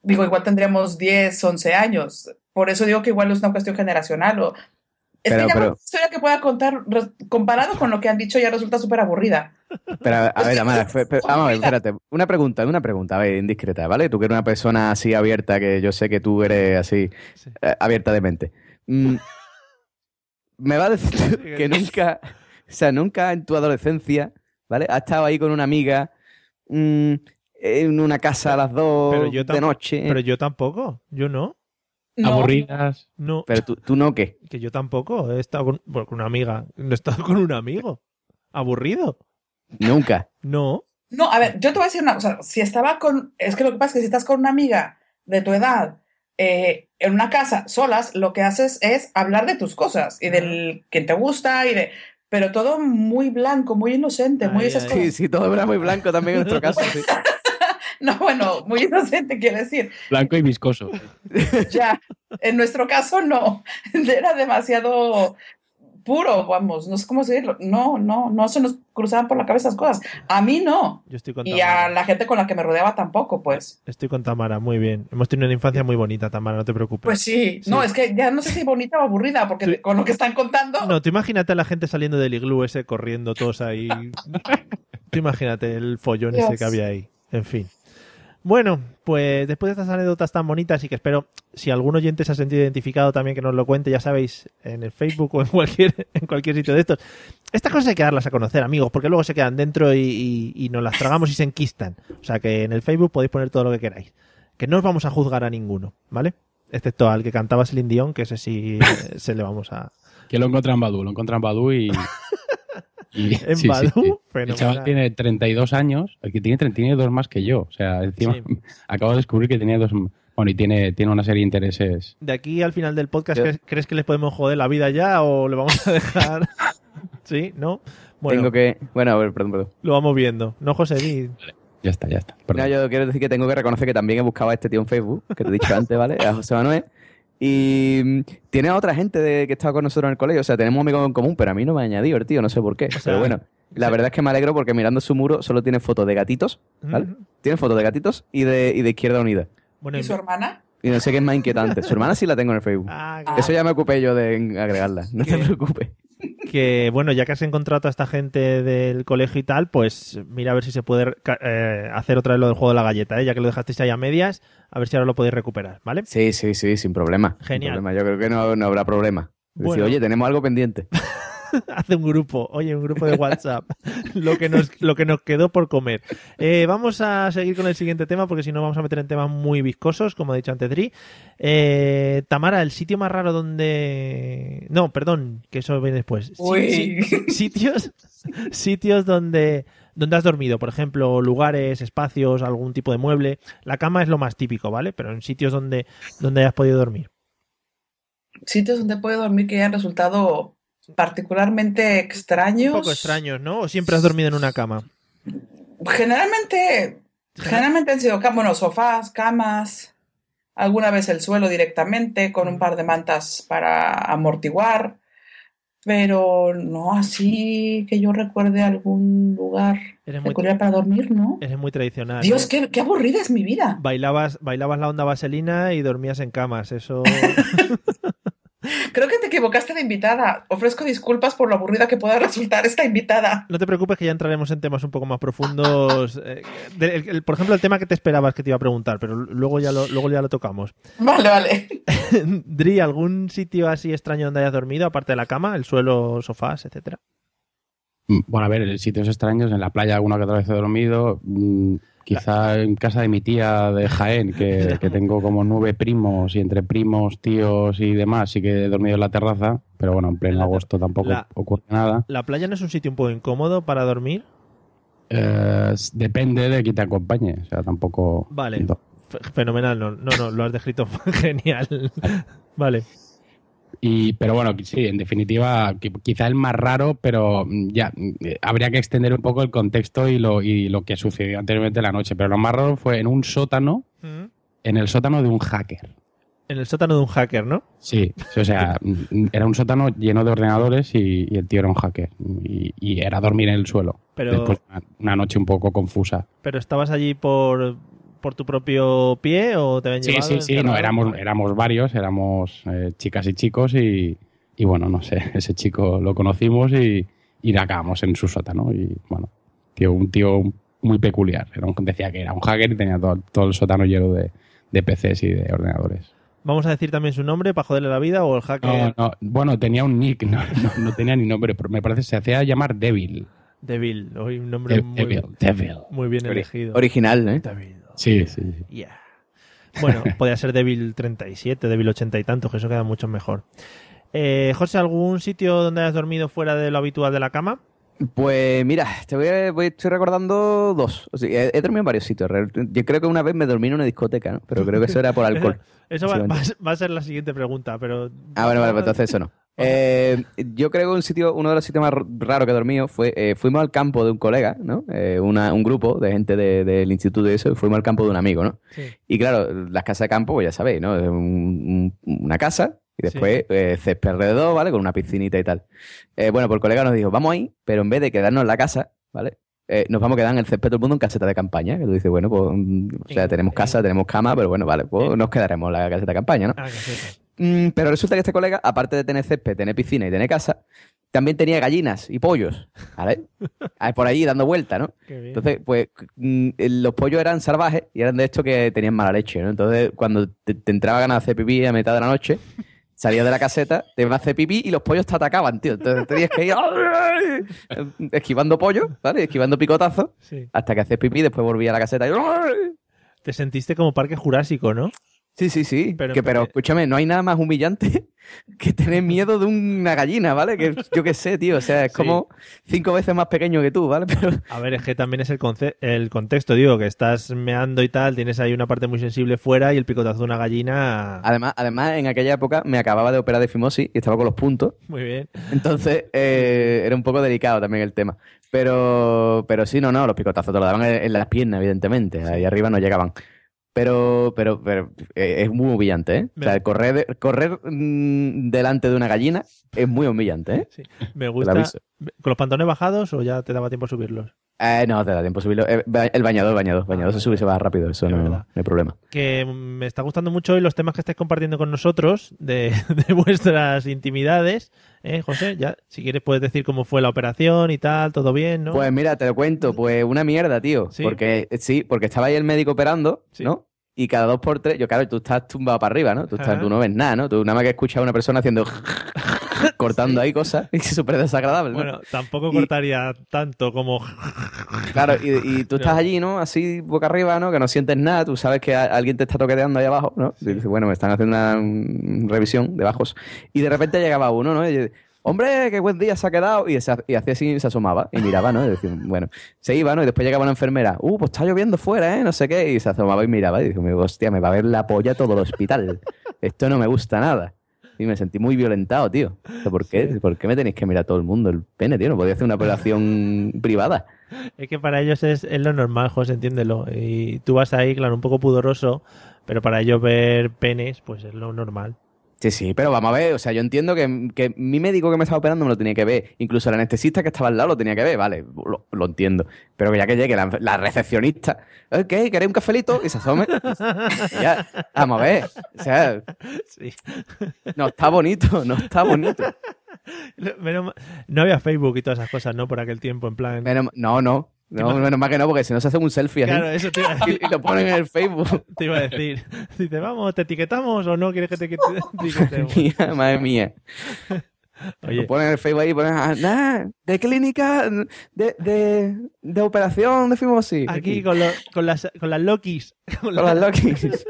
Digo, igual tendríamos 10, 11 años. Por eso digo que igual es una cuestión generacional. O... Es Pero- que ya pero- una historia que pueda contar, comparado con lo que han dicho, ya resulta súper aburrida. Pero a ver, fe- vamos a ver, espérate. Una pregunta, una pregunta, a ver, indiscreta, ¿vale? Tú que eres una persona así abierta, que yo sé que tú eres así, Sí. eh, abierta de mente. Mm, me va a decir tú que nunca, o sea, nunca en tu adolescencia, ¿vale? Has estado ahí con una amiga mm, en una casa a las dos Pero yo de noche. Pero yo tampoco, yo no. No. Aburridas. No, Pero tú, tú no, ¿qué? que yo tampoco. He estado con, bueno, con una amiga. No he estado con un amigo. ¿Aburrido? Nunca. No. No, a ver, yo te voy a decir una cosa. Si estaba con. Es que lo que pasa es que si estás con una amiga de tu edad eh, en una casa solas, lo que haces es hablar de tus cosas y del que te gusta y de. Pero todo muy blanco, muy inocente, muy esas ay. cosas. Sí, sí, todo era muy blanco también en nuestro caso. sí. No, bueno, muy inocente, quiero decir. Blanco y viscoso. Ya, en nuestro caso no. Era demasiado puro, vamos, no sé cómo decirlo. No, no, no se nos cruzaban por la cabeza esas cosas. A mí no. Yo estoy con Y a la gente con la que me rodeaba tampoco, pues. Estoy con Tamara, muy bien. Hemos tenido una infancia muy bonita, Tamara, no te preocupes. Pues sí. No, es que ya no sé si bonita o aburrida, porque con lo que están contando. No, tú imagínate a la gente saliendo del iglú ese, corriendo todos ahí. tú imagínate el follón ese que había ahí. En fin. Bueno, pues después de estas anécdotas tan bonitas y que espero, si algún oyente se ha sentido identificado también que nos lo cuente, ya sabéis, en el Facebook o en cualquier, en cualquier sitio de estos. Estas cosas hay que darlas a conocer, amigos, porque luego se quedan dentro y, y- y nos las tragamos y se enquistan. O sea que en el Facebook podéis poner todo lo que queráis. Que no os vamos a juzgar a ninguno, ¿vale? Excepto al que cantaba Celine Dion, que ese sí se le vamos a... Que lo encuentra en Badu, lo encuentra en Badu y. y- ¿En sí, sí, Badoo? sí. El chaval tiene 32 años, que tiene, tiene dos más que yo. O sea, encima acabo de descubrir que tenía dos. Bueno, y tiene, tiene una serie de intereses. De aquí al final del podcast, ¿crees, crees que les podemos joder la vida ya o le vamos a dejar? ¿Sí? ¿No? Bueno, Tengo que. Bueno, a ver, perdón, perdón. lo vamos viendo. ¿No, José? Di. Ya está, ya está. No, yo quiero decir que tengo que reconocer que también he buscado a este tío en Facebook, que te he dicho antes, ¿vale? A José Manuel. Y mm, tiene a otra gente de, que estaba con nosotros en el colegio. O sea, tenemos amigos en común, pero a mí no me ha añadido el tío, no sé por qué. sea, pero bueno, la sí. verdad es que me alegro porque mirando su muro solo tiene fotos de gatitos, ¿vale? Tiene fotos de gatitos y de, y de Izquierda Unida. Bueno, ¿Y su hermana? Y no sé qué es más inquietante. Su hermana sí la tengo en el Facebook. ah, Eso ya me ocupé yo de agregarla. No te ¿Qué? preocupes. Que bueno, ya que has encontrado a esta gente del colegio y tal, pues mira a ver si se puede eh, hacer otra vez lo del juego de la galleta, ¿eh? ya que lo dejasteis ahí a medias, a ver si ahora lo podéis recuperar, ¿vale? Sí, sí, sí, sin problema. Sin Genial. problema. Yo creo que no, no habrá problema. Decir, Bueno. oye, tenemos algo pendiente. Hace un grupo, oye, un grupo de WhatsApp, lo que nos, lo que nos quedó por comer. Eh, vamos a seguir con el siguiente tema porque si no vamos a meter en temas muy viscosos, como ha dicho antes Dri. Eh, Tamara, el sitio más raro donde... No, perdón, que eso viene después. Uy. sitios, sitios donde, donde has dormido, por ejemplo, lugares, espacios, algún tipo de mueble. La cama es lo más típico, ¿vale? Pero en sitios donde, donde hayas podido dormir. Sitios donde puedo dormir que hayan resultado particularmente extraños. Un poco extraños, ¿no? ¿O siempre has dormido en una cama? Generalmente, generalmente han sido bueno, sofás, camas, alguna vez el suelo directamente con un par de mantas para amortiguar, pero no así que yo recuerde algún lugar peculiar para dormir, ¿no? eres muy tradicional. Dios, ¿no? qué, qué aburrida es mi vida. Bailabas, bailabas la onda vaselina y dormías en camas. Eso. Creo que te equivocaste de invitada. Ofrezco disculpas por lo aburrida que pueda resultar esta invitada. No te preocupes que ya entraremos en temas un poco más profundos. eh, de- el- el- por ejemplo, el tema que te esperabas que te iba a preguntar, pero luego ya lo, luego ya lo tocamos. Vale, vale. Dri, ¿algún sitio así extraño donde hayas dormido, aparte de la cama, el suelo, sofás, etcétera? Mm, Bueno, a ver, en sitios extraños, en la playa alguna que otra vez he dormido, mm, quizá en casa de mi tía de Jaén, que, que tengo como nueve primos y entre primos, tíos y demás, sí que he dormido en la terraza, pero bueno, en pleno agosto tampoco la- ocurre nada. ¿La playa no es un sitio un poco incómodo para dormir? Eh, depende de quién te acompañe, o sea, tampoco... Vale. Fenomenal, no, no, no, lo has descrito genial. Vale. Y, pero bueno, sí, en definitiva, qui- quizá el más raro, pero mm, ya mm, habría que extender un poco el contexto y lo, y lo que sucedió anteriormente la noche. Pero lo más raro fue en un sótano, Mm. en el sótano de un hacker. En el sótano de un hacker, ¿no? Sí, o sea, era un sótano lleno de ordenadores y, y el tío era un hacker. Y, y era dormir en el suelo. Pero- Después una, una noche un poco confusa. ¿Pero estabas allí por, por tu propio pie o te habían Sí, llevado? sí, sí, no, éramos, éramos varios, éramos eh, chicas y chicos y, y bueno, no sé, ese chico lo conocimos y, y le acabamos en su sótano y bueno, tío, un tío muy peculiar. Era un- decía que era un hacker y tenía todo, todo el sótano lleno de, de PCs y de ordenadores. ¿Vamos a decir también su nombre para joderle la vida o el hacker? No, no, bueno, tenía un nick, no, no, no tenía ni nombre, pero me parece que se hacía llamar Devil. Devil, hoy un nombre De- muy, Devil, Devil. muy bien Ori- elegido. Original, ¿eh? Devil. Sí, sí, sí. Yeah. Bueno, podría ser Devil 37, Devil 80 y tantos, que eso queda mucho mejor. Eh, José, ¿algún sitio donde hayas dormido fuera de lo habitual de la cama? Pues mira, te voy a- voy- estoy recordando dos. O sea, he, he dormido en varios sitios. Yo creo que una vez me dormí en una discoteca, ¿no? Pero creo que eso era por alcohol. Eso va, va a básicamente. ser- va a ser la siguiente pregunta, pero... Ah, bueno, vale, pues entonces eso no. Eh, yo creo que un sitio, uno de los sitios más raros que he dormido fue, eh, fuimos al campo de un colega, ¿no? Eh, una- un grupo de gente de- del instituto y eso, y fuimos al campo de un amigo, ¿no? Sí. Y claro, las casas de campo, pues ya sabéis, ¿no? Es un- un- una casa y después eh, césped alrededor, ¿vale? Con una piscinita y tal. Eh, bueno, pues el colega nos dijo, vamos ahí, pero en vez de quedarnos en la casa, ¿vale? Eh, nos vamos a quedar en el césped todo el mundo en caseta de campaña. Que tú dices, bueno, pues, mm, o sea, En- tenemos casa, tenemos cama, pero bueno, vale, pues nos quedaremos en la caseta de campaña, ¿no? Ah, pero resulta que este colega, aparte de tener césped, tener piscina y tener casa, también tenía gallinas y pollos, ¿vale? Por allí dando vuelta, ¿no? Entonces, pues mm, los pollos eran salvajes y eran de estos que tenían mala leche, ¿no? Entonces, cuando te, te entraba ganas de hacer pipí a mitad de la noche, salías de la caseta, te ibas a hacer pipí y los pollos te atacaban, tío. Entonces tenías que ir esquivando pollos, ¿vale? Esquivando picotazos Sí. hasta que haces pipí, después volvía a la caseta y. Te sentiste como parque jurásico, ¿no? Sí, sí, sí. Pero- que, pero escúchame, no hay nada más humillante que tener miedo de una gallina, ¿vale? Que yo qué sé, tío. O sea, es Sí. como cinco veces más pequeño que tú, ¿vale? Pero A ver, es que también es el, el contexto, digo, que estás meando y tal, tienes ahí una parte muy sensible fuera y el picotazo de una gallina. además, además, en aquella época me acababa de operar de fimosis y estaba con los puntos. Muy bien. Entonces, eh, era un poco delicado también el tema. Pero, pero sí, no, no, los picotazos te los daban en, en las piernas, evidentemente. Ahí arriba no llegaban. Pero, pero, pero eh, es muy humillante, ¿eh? O sea, correr, correr mm, delante de una gallina es muy humillante, ¿eh? Sí. Me gusta. ¿Con los pantalones bajados o ya te daba tiempo a subirlos? Eh, no, te da tiempo subirlo. Eh, el bañador, el bañador. El bañador se sube y se va rápido, eso Es no, no hay problema. Que me está gustando mucho hoy los temas que estáis compartiendo con nosotros de, de vuestras intimidades. ¿Eh, José? Ya, si quieres puedes decir cómo fue la operación y tal, todo bien, ¿no? Pues mira, te lo cuento, pues una mierda, tío. ¿Sí? Porque eh, sí, porque estaba ahí el médico operando, Sí. ¿no? Y cada dos por tres, yo claro, tú estás tumbado para arriba, ¿no? Tú, estás, tú no ves nada, ¿no? Tú nada más que escuchas a una persona haciendo cortando ahí cosas y es súper desagradable, ¿no? Bueno, tampoco Y- cortaría tanto como... Claro, y, y tú estás allí, ¿no? Así boca arriba, ¿no? Que no sientes nada, tú sabes que alguien te está toqueteando ahí abajo, ¿no? Y dices, bueno, me están haciendo una revisión de bajos. Y de repente llegaba uno, ¿no? Y yo, hombre, qué buen día se ha quedado. Y, se- y hacía así, se asomaba y miraba, ¿no? Y decía, bueno, se iba, ¿no? Y después llegaba una enfermera, uh, pues está lloviendo fuera, ¿eh? No sé qué. Y se asomaba y miraba y dijo, hostia, me va a ver la polla todo el hospital. Esto no me gusta nada. Y me sentí muy violentado, tío. O sea, ¿Por qué? ¿Por qué me tenéis que mirar todo el mundo el pene, tío? No podía hacer una operación privada. Es que para ellos es, es lo normal, José, entiéndelo. Y tú vas ahí, claro, un poco pudoroso, pero para ellos ver penes, pues es lo normal. Sí, sí, pero vamos a ver, o sea, yo entiendo que, que mi médico que me estaba operando me lo tenía que ver, incluso el anestesista que estaba al lado lo tenía que ver, vale, lo, lo entiendo, pero que ya que llegue la, la recepcionista, ¿eh, ¿qué? ¿Queréis un cafelito? Y se asome, y ya, vamos a ver, o sea, Sí. no está bonito, no está bonito. No había Facebook y todas esas cosas, ¿no? Por aquel tiempo, en plan... Menos, no, no, no, más? menos mal que no, porque si no se hace un selfie así Claro, eso te iba a y, decir. y lo ponen en el Facebook. Te iba a decir. Dice, vamos, ¿te etiquetamos o no quieres que te eti- etiquetemos? Mía, madre mía. Oye, Lo ponen en el Facebook ahí y ponen, ah, nah, de clínica, de, de, de operación de fimosis. aquí con, los- con, las, con las Lokis. Con Con las Lokis.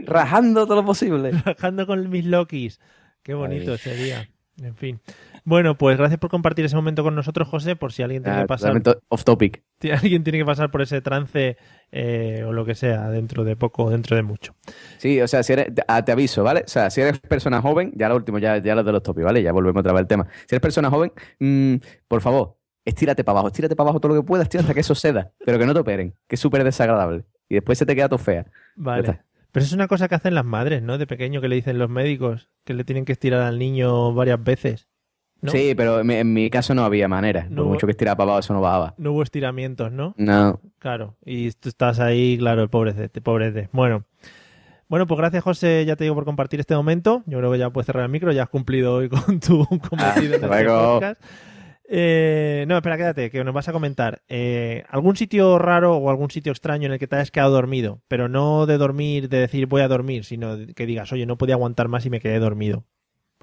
Rajando todo lo posible. Trabajando con mis Lokis. Qué bonito Ay. sería. En fin. Bueno, pues gracias por compartir ese momento con nosotros, José, por si alguien tiene Ah, que pasar, totalmente off topic. si alguien tiene que pasar por ese trance eh, o lo que sea, dentro de poco, dentro de mucho. Sí, o sea, si eres, ah, te aviso, ¿vale? O sea, si eres persona joven, ya lo último, ya, ya lo de los topics, ¿vale? Ya volvemos otra vez al tema. Si eres persona joven, mm, por favor, estírate para abajo, estírate para abajo todo lo que puedas, hasta que eso ceda, pero que no te operen, que es súper desagradable. Y después se te queda todo fea. Vale. Pero eso es una cosa que hacen las madres, ¿no? De pequeño que le dicen los médicos, que le tienen que estirar al niño varias veces. ¿No? Sí, pero en mi, en mi caso no había manera. No Por mucho que estiraba para abajo, eso no bajaba. No hubo estiramientos, ¿no? No. Claro. Y tú estás ahí, claro, el pobrecete, pobrete. Bueno. Bueno, pues gracias, José, ya te digo por compartir este momento. Yo creo que ya puedes cerrar el micro, ya has cumplido hoy con tu cometido hasta en este luego. podcast. Eh, no, espera, quédate, que nos vas a comentar. Eh, ¿Algún sitio raro o algún sitio extraño en el que te hayas quedado dormido? Pero no de dormir, de decir voy a dormir, sino que digas, oye, no podía aguantar más y me quedé dormido.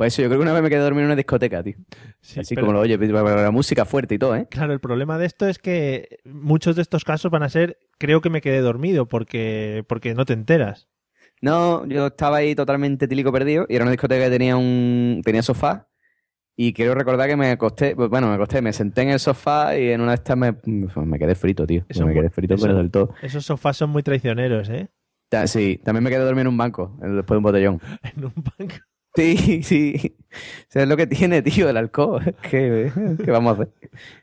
Pues eso, yo creo que una vez me quedé dormido en una discoteca, tío. Sí, Así pero- como lo oye, la música fuerte y todo, ¿eh? Claro, el problema de esto es que muchos de estos casos van a ser, creo que me quedé dormido porque, porque no te enteras. No, yo estaba ahí totalmente tílico perdido y era una discoteca que tenía un tenía sofá y quiero recordar que me acosté, pues, bueno, me acosté, me senté en el sofá y en una de estas me, me quedé frito, tío. Eso me quedé frito eso- pero del todo. Esos sofás son muy traicioneros, ¿eh? Sí, también me quedé dormido en un banco después de un botellón. En un banco. Sí, sí. O sea, es lo que tiene, tío, el alcohol. ¿Qué, qué vamos a hacer?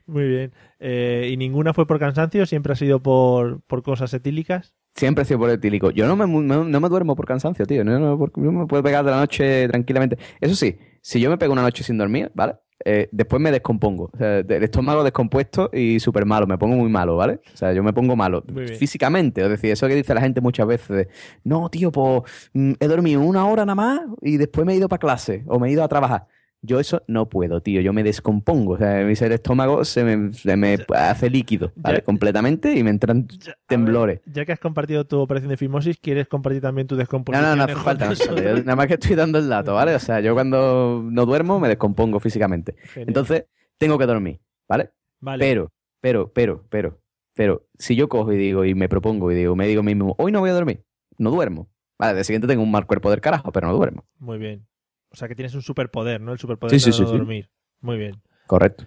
Muy bien. Eh, ¿Y ninguna fue por cansancio? ¿Siempre ha sido por, por cosas etílicas? Siempre he sido por etílico. Yo no me, no, no me duermo por cansancio, tío. No, no, no me puedo pegar de la noche tranquilamente. Eso sí, si yo me pego una noche sin dormir, ¿vale? Eh, después me descompongo. O sea, el estómago descompuesto y súper malo. Me pongo muy malo, ¿vale? O sea, yo me pongo malo físicamente. Es decir, eso que dice la gente muchas veces de, no, tío, pues mm, he dormido una hora nada más y después me he ido para clase o me he ido a trabajar. Yo eso no puedo, tío. Yo me descompongo. O sea, mi ser estómago se me, se me hace líquido, ¿vale? Ya- Completamente y me entran temblores. Ya que has compartido tu operación de fimosis, ¿quieres compartir también tu No, descomposición? no, no hace con falta. no hace falta. Yo nada más que estoy dando el dato, ¿vale? O sea, yo cuando no duermo me descompongo físicamente. Genial. Entonces, tengo que dormir, ¿vale? Vale. Pero, pero, pero, pero, pero, si yo cojo y digo, y me propongo y digo, me digo a mí mismo, hoy no voy a dormir, no duermo. Vale, de siguiente tengo un mal cuerpo del carajo, pero no duermo. Muy bien. O sea que tienes un superpoder, ¿no? El superpoder Sí, de sí, no sí, sí. dormir. Muy bien. Correcto.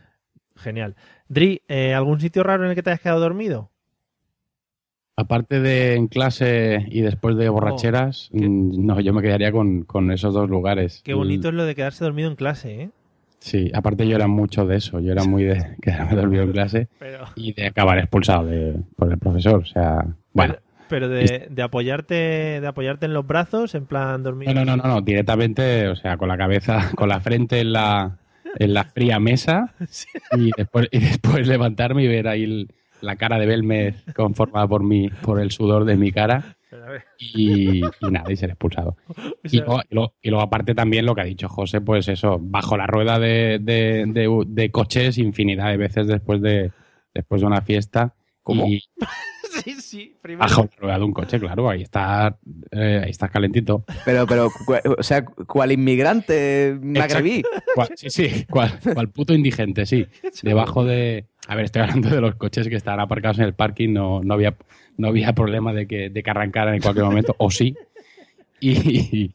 Genial. Dri, eh, ¿algún sitio raro en el que te hayas quedado dormido? Aparte de en clase y después de borracheras, mm, no, yo me quedaría con, con esos dos lugares. Qué bonito es lo de quedarse dormido en clase, ¿eh? Sí, aparte yo era mucho de eso, yo era muy de quedarme dormido en clase Pero- y de acabar expulsado de- por el profesor. O sea, bueno. Pero de, de apoyarte de apoyarte en los brazos, en plan dormir. No, no, no, no, no, directamente, o sea, con la cabeza, con la frente en la, en la fría mesa y después, y después levantarme y ver ahí el- la cara de Belmez conformada por mi, por el sudor de mi cara Pero y, y nada, y ser expulsado. o Y sea, luego, y, luego, y luego aparte también lo que ha dicho José, pues eso, bajo la rueda de, de, de- de coches infinidad de veces después de, después de una fiesta. ¿Cómo? Sí, sí, primero. de un coche, claro, ahí está, eh, ahí está calentito. Pero, pero, o sea, ¿cuál inmigrante magrebí? Sí, sí, cual, cual puto indigente, sí. Debajo de. A ver, estoy hablando de los coches que estaban aparcados en el parking, no, no, había, no había problema de que, de que arrancaran en cualquier momento, o sí. Y.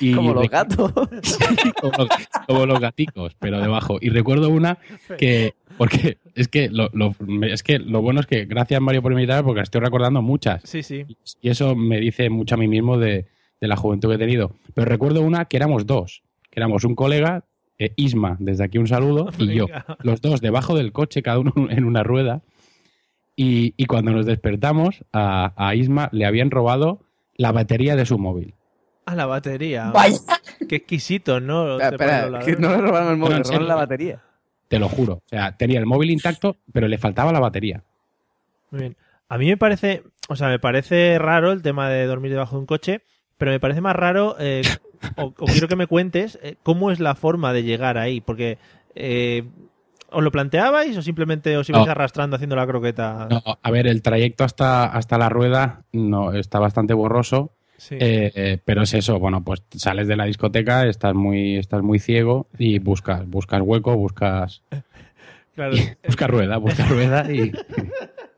y- Como los gatos. Sí, como, los, como los gaticos, pero debajo. Y recuerdo una que. Porque es que lo, lo- es que lo bueno es que gracias Mario por invitarme porque estoy recordando muchas. Sí, sí. Y eso me dice mucho a mí mismo de, de la juventud que he tenido. Pero recuerdo una que éramos dos, que éramos un colega, eh, Isma, desde aquí un saludo, y yo. Los dos debajo del coche, cada uno en una rueda. Y, y cuando nos despertamos, a, a Isma le habían robado la batería de su móvil. A la batería. Vaya. Qué exquisito, ¿no? Espera, que no le robaron el móvil, No, le en robaron la batería. Te lo juro. O sea, tenía el móvil intacto, pero le faltaba la batería. Muy bien. A mí me parece, o sea, me parece raro el tema de dormir debajo de un coche, pero me parece más raro, eh, o, o quiero que me cuentes, eh, cómo es la forma de llegar ahí, porque eh, ¿os lo planteabais o simplemente os ibais No. arrastrando haciendo la croqueta? No, a ver, el trayecto hasta, hasta la rueda no está bastante borroso. Sí. Eh, eh, pero es eso, bueno, pues sales de la discoteca, estás muy, estás muy ciego y buscas, buscas hueco, buscas, claro. buscas rueda, buscas rueda y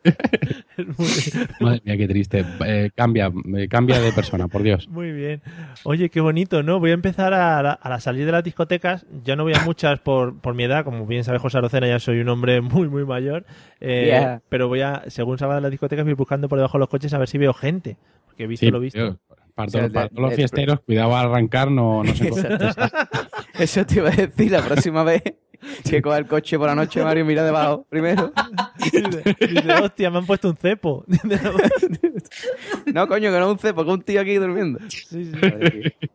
madre mía, qué triste. Eh, cambia, eh, cambia de persona, por Dios. Muy bien. Oye, qué bonito, ¿no? Voy a empezar a, la- a la salir de las discotecas. Ya no voy a muchas por, por mi edad. Como bien sabe José Arocena, ya soy un hombre muy, muy mayor. Eh, Yeah. Pero voy a, según salga de las discotecas, voy buscando por debajo de los coches a ver si veo gente. Porque he visto Sí, lo visto. tío, para, O sea, todos- para de- todos los fiesteros, cuidado al arrancar, no, no se Eso te iba a decir la próxima vez que coja el coche por la noche, Mario, mira debajo primero. dice, dice, hostia, me han puesto un cepo. No, coño, que no es un cepo, que un tío aquí durmiendo. Sí, sí.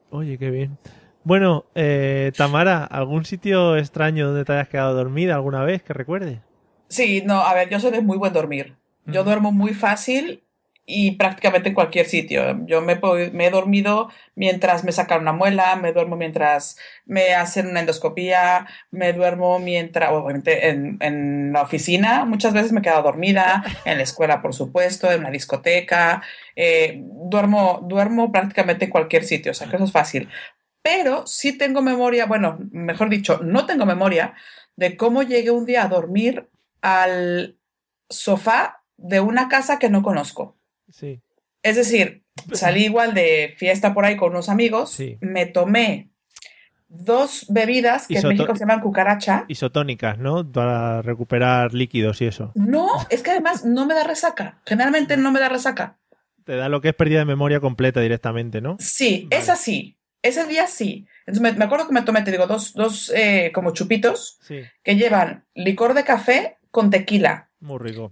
Oye, qué bien. Bueno, eh, Tamara, ¿algún sitio extraño donde te hayas quedado dormida alguna vez que recuerdes? Sí, no, a ver, yo soy de muy buen dormir. Yo Mm. duermo muy fácil y prácticamente en cualquier sitio. Yo me, me he dormido mientras me sacan una muela, me duermo mientras me hacen una endoscopía, me duermo mientras, obviamente en, en la oficina, muchas veces me he quedado dormida, en la escuela por supuesto, en la discoteca, eh, duermo, duermo prácticamente en cualquier sitio, o sea que eso es fácil. Pero sí tengo memoria, bueno, mejor dicho, no tengo memoria de cómo llegué un día a dormir al sofá de una casa que no conozco. Sí. Es decir, salí igual de fiesta por ahí con unos amigos, Sí. me tomé dos bebidas que en México se llaman cucaracha. Isotónicas, ¿no? Para recuperar líquidos y eso. No, es que además no me da resaca. Generalmente no me da resaca. Te da lo que es pérdida de memoria completa directamente, ¿no? Sí, es así. Ese día sí. Entonces me, me acuerdo que me tomé, te digo, dos, dos eh, como chupitos Sí, que llevan licor de café con tequila. muy rico.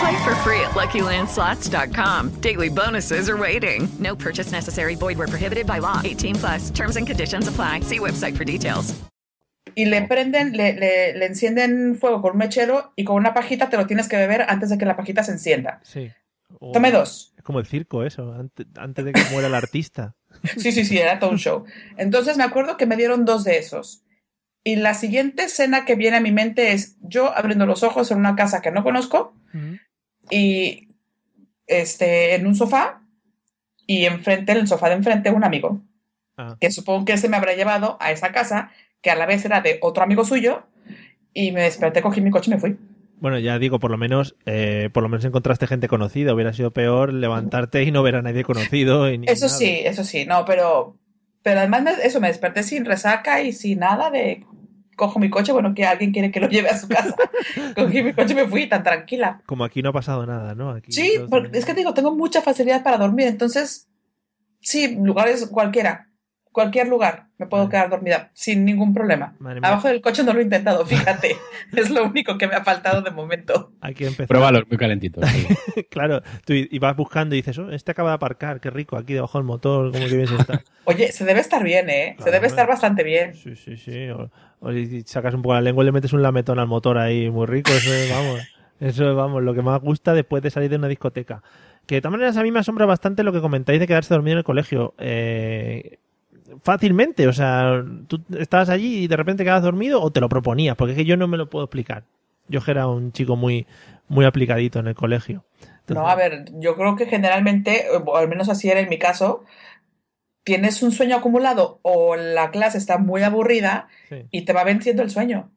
Play for free at LuckyLandSlots.com. Daily bonuses are waiting. No purchase necessary. Void where prohibited by law. 18 plus. Terms and conditions apply. See website for details. Y le prenden, le, le, le encienden fuego con un mechero y con una pajita te lo tienes que beber antes de que la pajita se encienda. Sí. O- Tome dos. Es como el circo eso, antes, antes de que muera el artista. Sí, sí, sí, era todo un show. Entonces me acuerdo que me dieron dos de esos. Y la siguiente escena que viene a mi mente es yo abriendo los ojos en una casa que no conozco y este en un sofá y enfrente, en el sofá de enfrente, un amigo. Ah. Que supongo que se me habrá llevado a esa casa, que a la vez era de otro amigo suyo, y me desperté, cogí mi coche y me fui. Bueno, ya digo, por lo menos, eh, por lo menos encontraste gente conocida. Hubiera sido peor levantarte y no ver a nadie conocido. Y ni Eso nada. sí, eso sí, no, pero, pero además me- eso, me desperté sin resaca y sin nada de cojo mi coche, bueno, que alguien quiere que lo lleve a su casa. Cogí mi coche y me fui tan tranquila. Como aquí no ha pasado nada, ¿no? Aquí Sí, es que te digo, tengo mucha facilidad para dormir, entonces, sí, lugares cualquiera, cualquier lugar, me puedo quedar dormida sin ningún problema. Madre mía. Abajo del coche no lo he intentado, fíjate, es lo único que me ha faltado de momento. Hay que empezar. Pruébalos muy calentitos. sí. claro, tú y vas buscando y dices, oh, este acaba de aparcar, qué rico, aquí debajo del motor, como que bien se está. Oye, se debe estar bien, ¿eh? Se debe estar bastante bien. Sí, sí, sí. O, o si sacas un poco la lengua y le metes un lametón al motor ahí muy rico, eso es, vamos, eso es, vamos, lo que más gusta después de salir de una discoteca. Que de todas maneras a mí me asombra bastante lo que comentáis de quedarse dormido en el colegio. Eh, fácilmente, o sea, tú estabas allí y de repente quedabas dormido o te lo proponías, porque es que yo no me lo puedo explicar. Yo que era un chico muy, muy aplicadito en el colegio. No, a ver, yo creo que generalmente, o al menos así era en mi caso, tienes un sueño acumulado o la clase está muy aburrida Sí. y te va venciendo el sueño.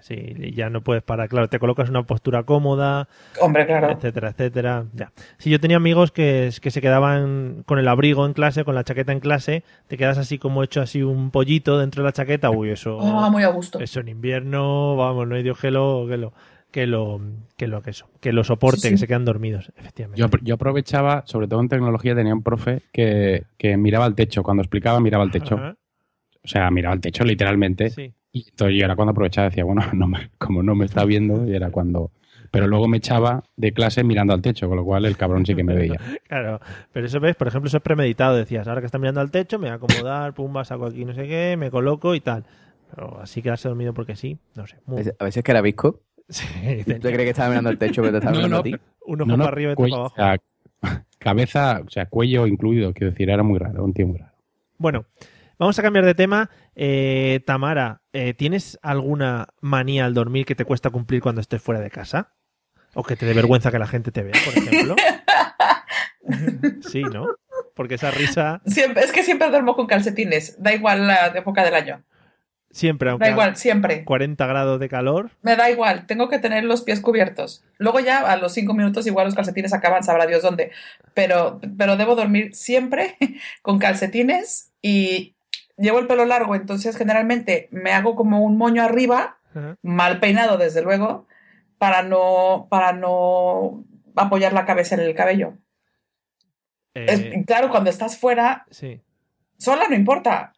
Sí, y ya no puedes parar. Claro, te colocas en una postura cómoda, Hombre, claro. etcétera, etcétera. Ya. Si yo tenía amigos que, que se quedaban con el abrigo en clase, con la chaqueta en clase, te quedas así como hecho así un pollito dentro de la chaqueta. Uy, eso. Ah, muy a gusto. Eso en invierno, vamos, no hay Dios que lo, que lo, que lo, que lo, que eso, que lo soporte, Sí, sí. que se quedan dormidos, efectivamente. Yo, yo aprovechaba, sobre todo en tecnología, tenía un profe que, que miraba al techo. Cuando explicaba, miraba al techo. Ajá. O sea, miraba al techo literalmente. Y entonces yo era cuando aprovechaba decía, bueno, no me- como no me está viendo, y era cuando... Pero luego me echaba de clase mirando al techo, con lo cual el cabrón sí que me veía. Claro, pero eso ves, por ejemplo, eso es premeditado. Decías, ahora que está mirando al techo, me voy a acomodar, pumba, saco aquí no sé qué, me coloco y tal. Pero así quedarse dormido porque sí, no sé. A veces- A veces que era visco. Sí, ¿Tú te crees que estaba mirando al techo pero te estaba No, mirando no, a ti? Un ojo No, para arriba y otro para abajo. o sea, cabeza, o sea, cuello incluido, quiero decir, era muy raro, un tío muy raro. Bueno, vamos a cambiar de tema. Eh, Tamara, eh, ¿tienes alguna manía al dormir que te cuesta cumplir cuando estés fuera de casa? ¿O que te dé vergüenza que la gente te vea, por ejemplo? sí, ¿no? Porque esa risa Siempre, es que siempre duermo con calcetines, da igual la época del año. siempre, aunque Da igual, siempre. 40 grados de calor, Me da igual, tengo que tener los pies cubiertos. Luego ya a los cinco minutos igual los calcetines acaban, sabrá Dios dónde. Pero, pero debo dormir siempre con calcetines y llevo el pelo largo, entonces generalmente me hago como un moño arriba, mal peinado desde luego, para no, para no apoyar la cabeza en el cabello. Es- eh, claro, cuando estás fuera, sí. sola no importa,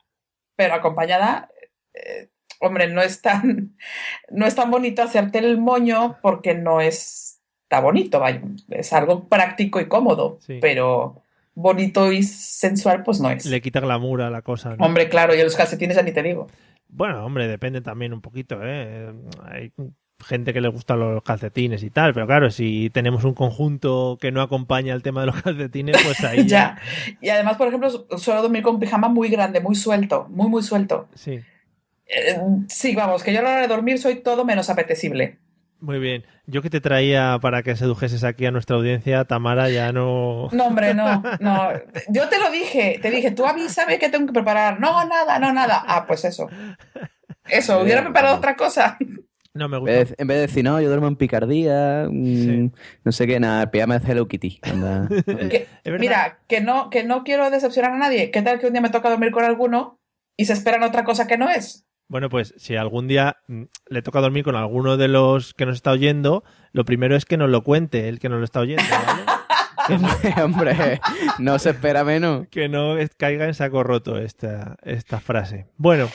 pero acompañada, eh, hombre, no es tan, no es tan bonito hacerte el moño porque no es, está bonito, vaya, es algo práctico y cómodo, Sí. pero bonito y sensual pues no es. le quita glamour a la cosa. ¿no? Hombre, claro, y los calcetines ya ni te digo. Bueno, hombre, depende también un poquito, ¿eh? Hay gente que le gustan los calcetines y tal, pero claro, si tenemos un conjunto que no acompaña el tema de los calcetines, pues ahí ya. Y además, por ejemplo, suelo dormir con pijama muy grande, muy suelto, muy, muy suelto. Sí. Eh, sí, vamos, que yo a la hora de dormir soy todo menos apetecible. Muy bien. Yo que te traía para que sedujeses aquí a nuestra audiencia, Tamara, ya no. No, hombre, no, no. Yo te lo dije, te dije, tú avísame que tengo que preparar. No, nada, no, nada. Ah, pues eso. Eso, hubiera preparado otra cosa. No me gusta. En vez, en vez de decir, no, yo duermo en picardía, mm, no sé qué, nada, píame de Hello Kitty. Anda. Que- mira, que no, que no quiero decepcionar a nadie. ¿Qué tal que un día me toca dormir con alguno y se esperan otra cosa que no es? Bueno, pues si algún día mm, le toca dormir con alguno de los que nos está oyendo, lo primero es que nos lo cuente, el que nos lo está oyendo, ¿vale? Hombre, no se espera menos. que no caiga en saco roto esta, esta frase. Bueno,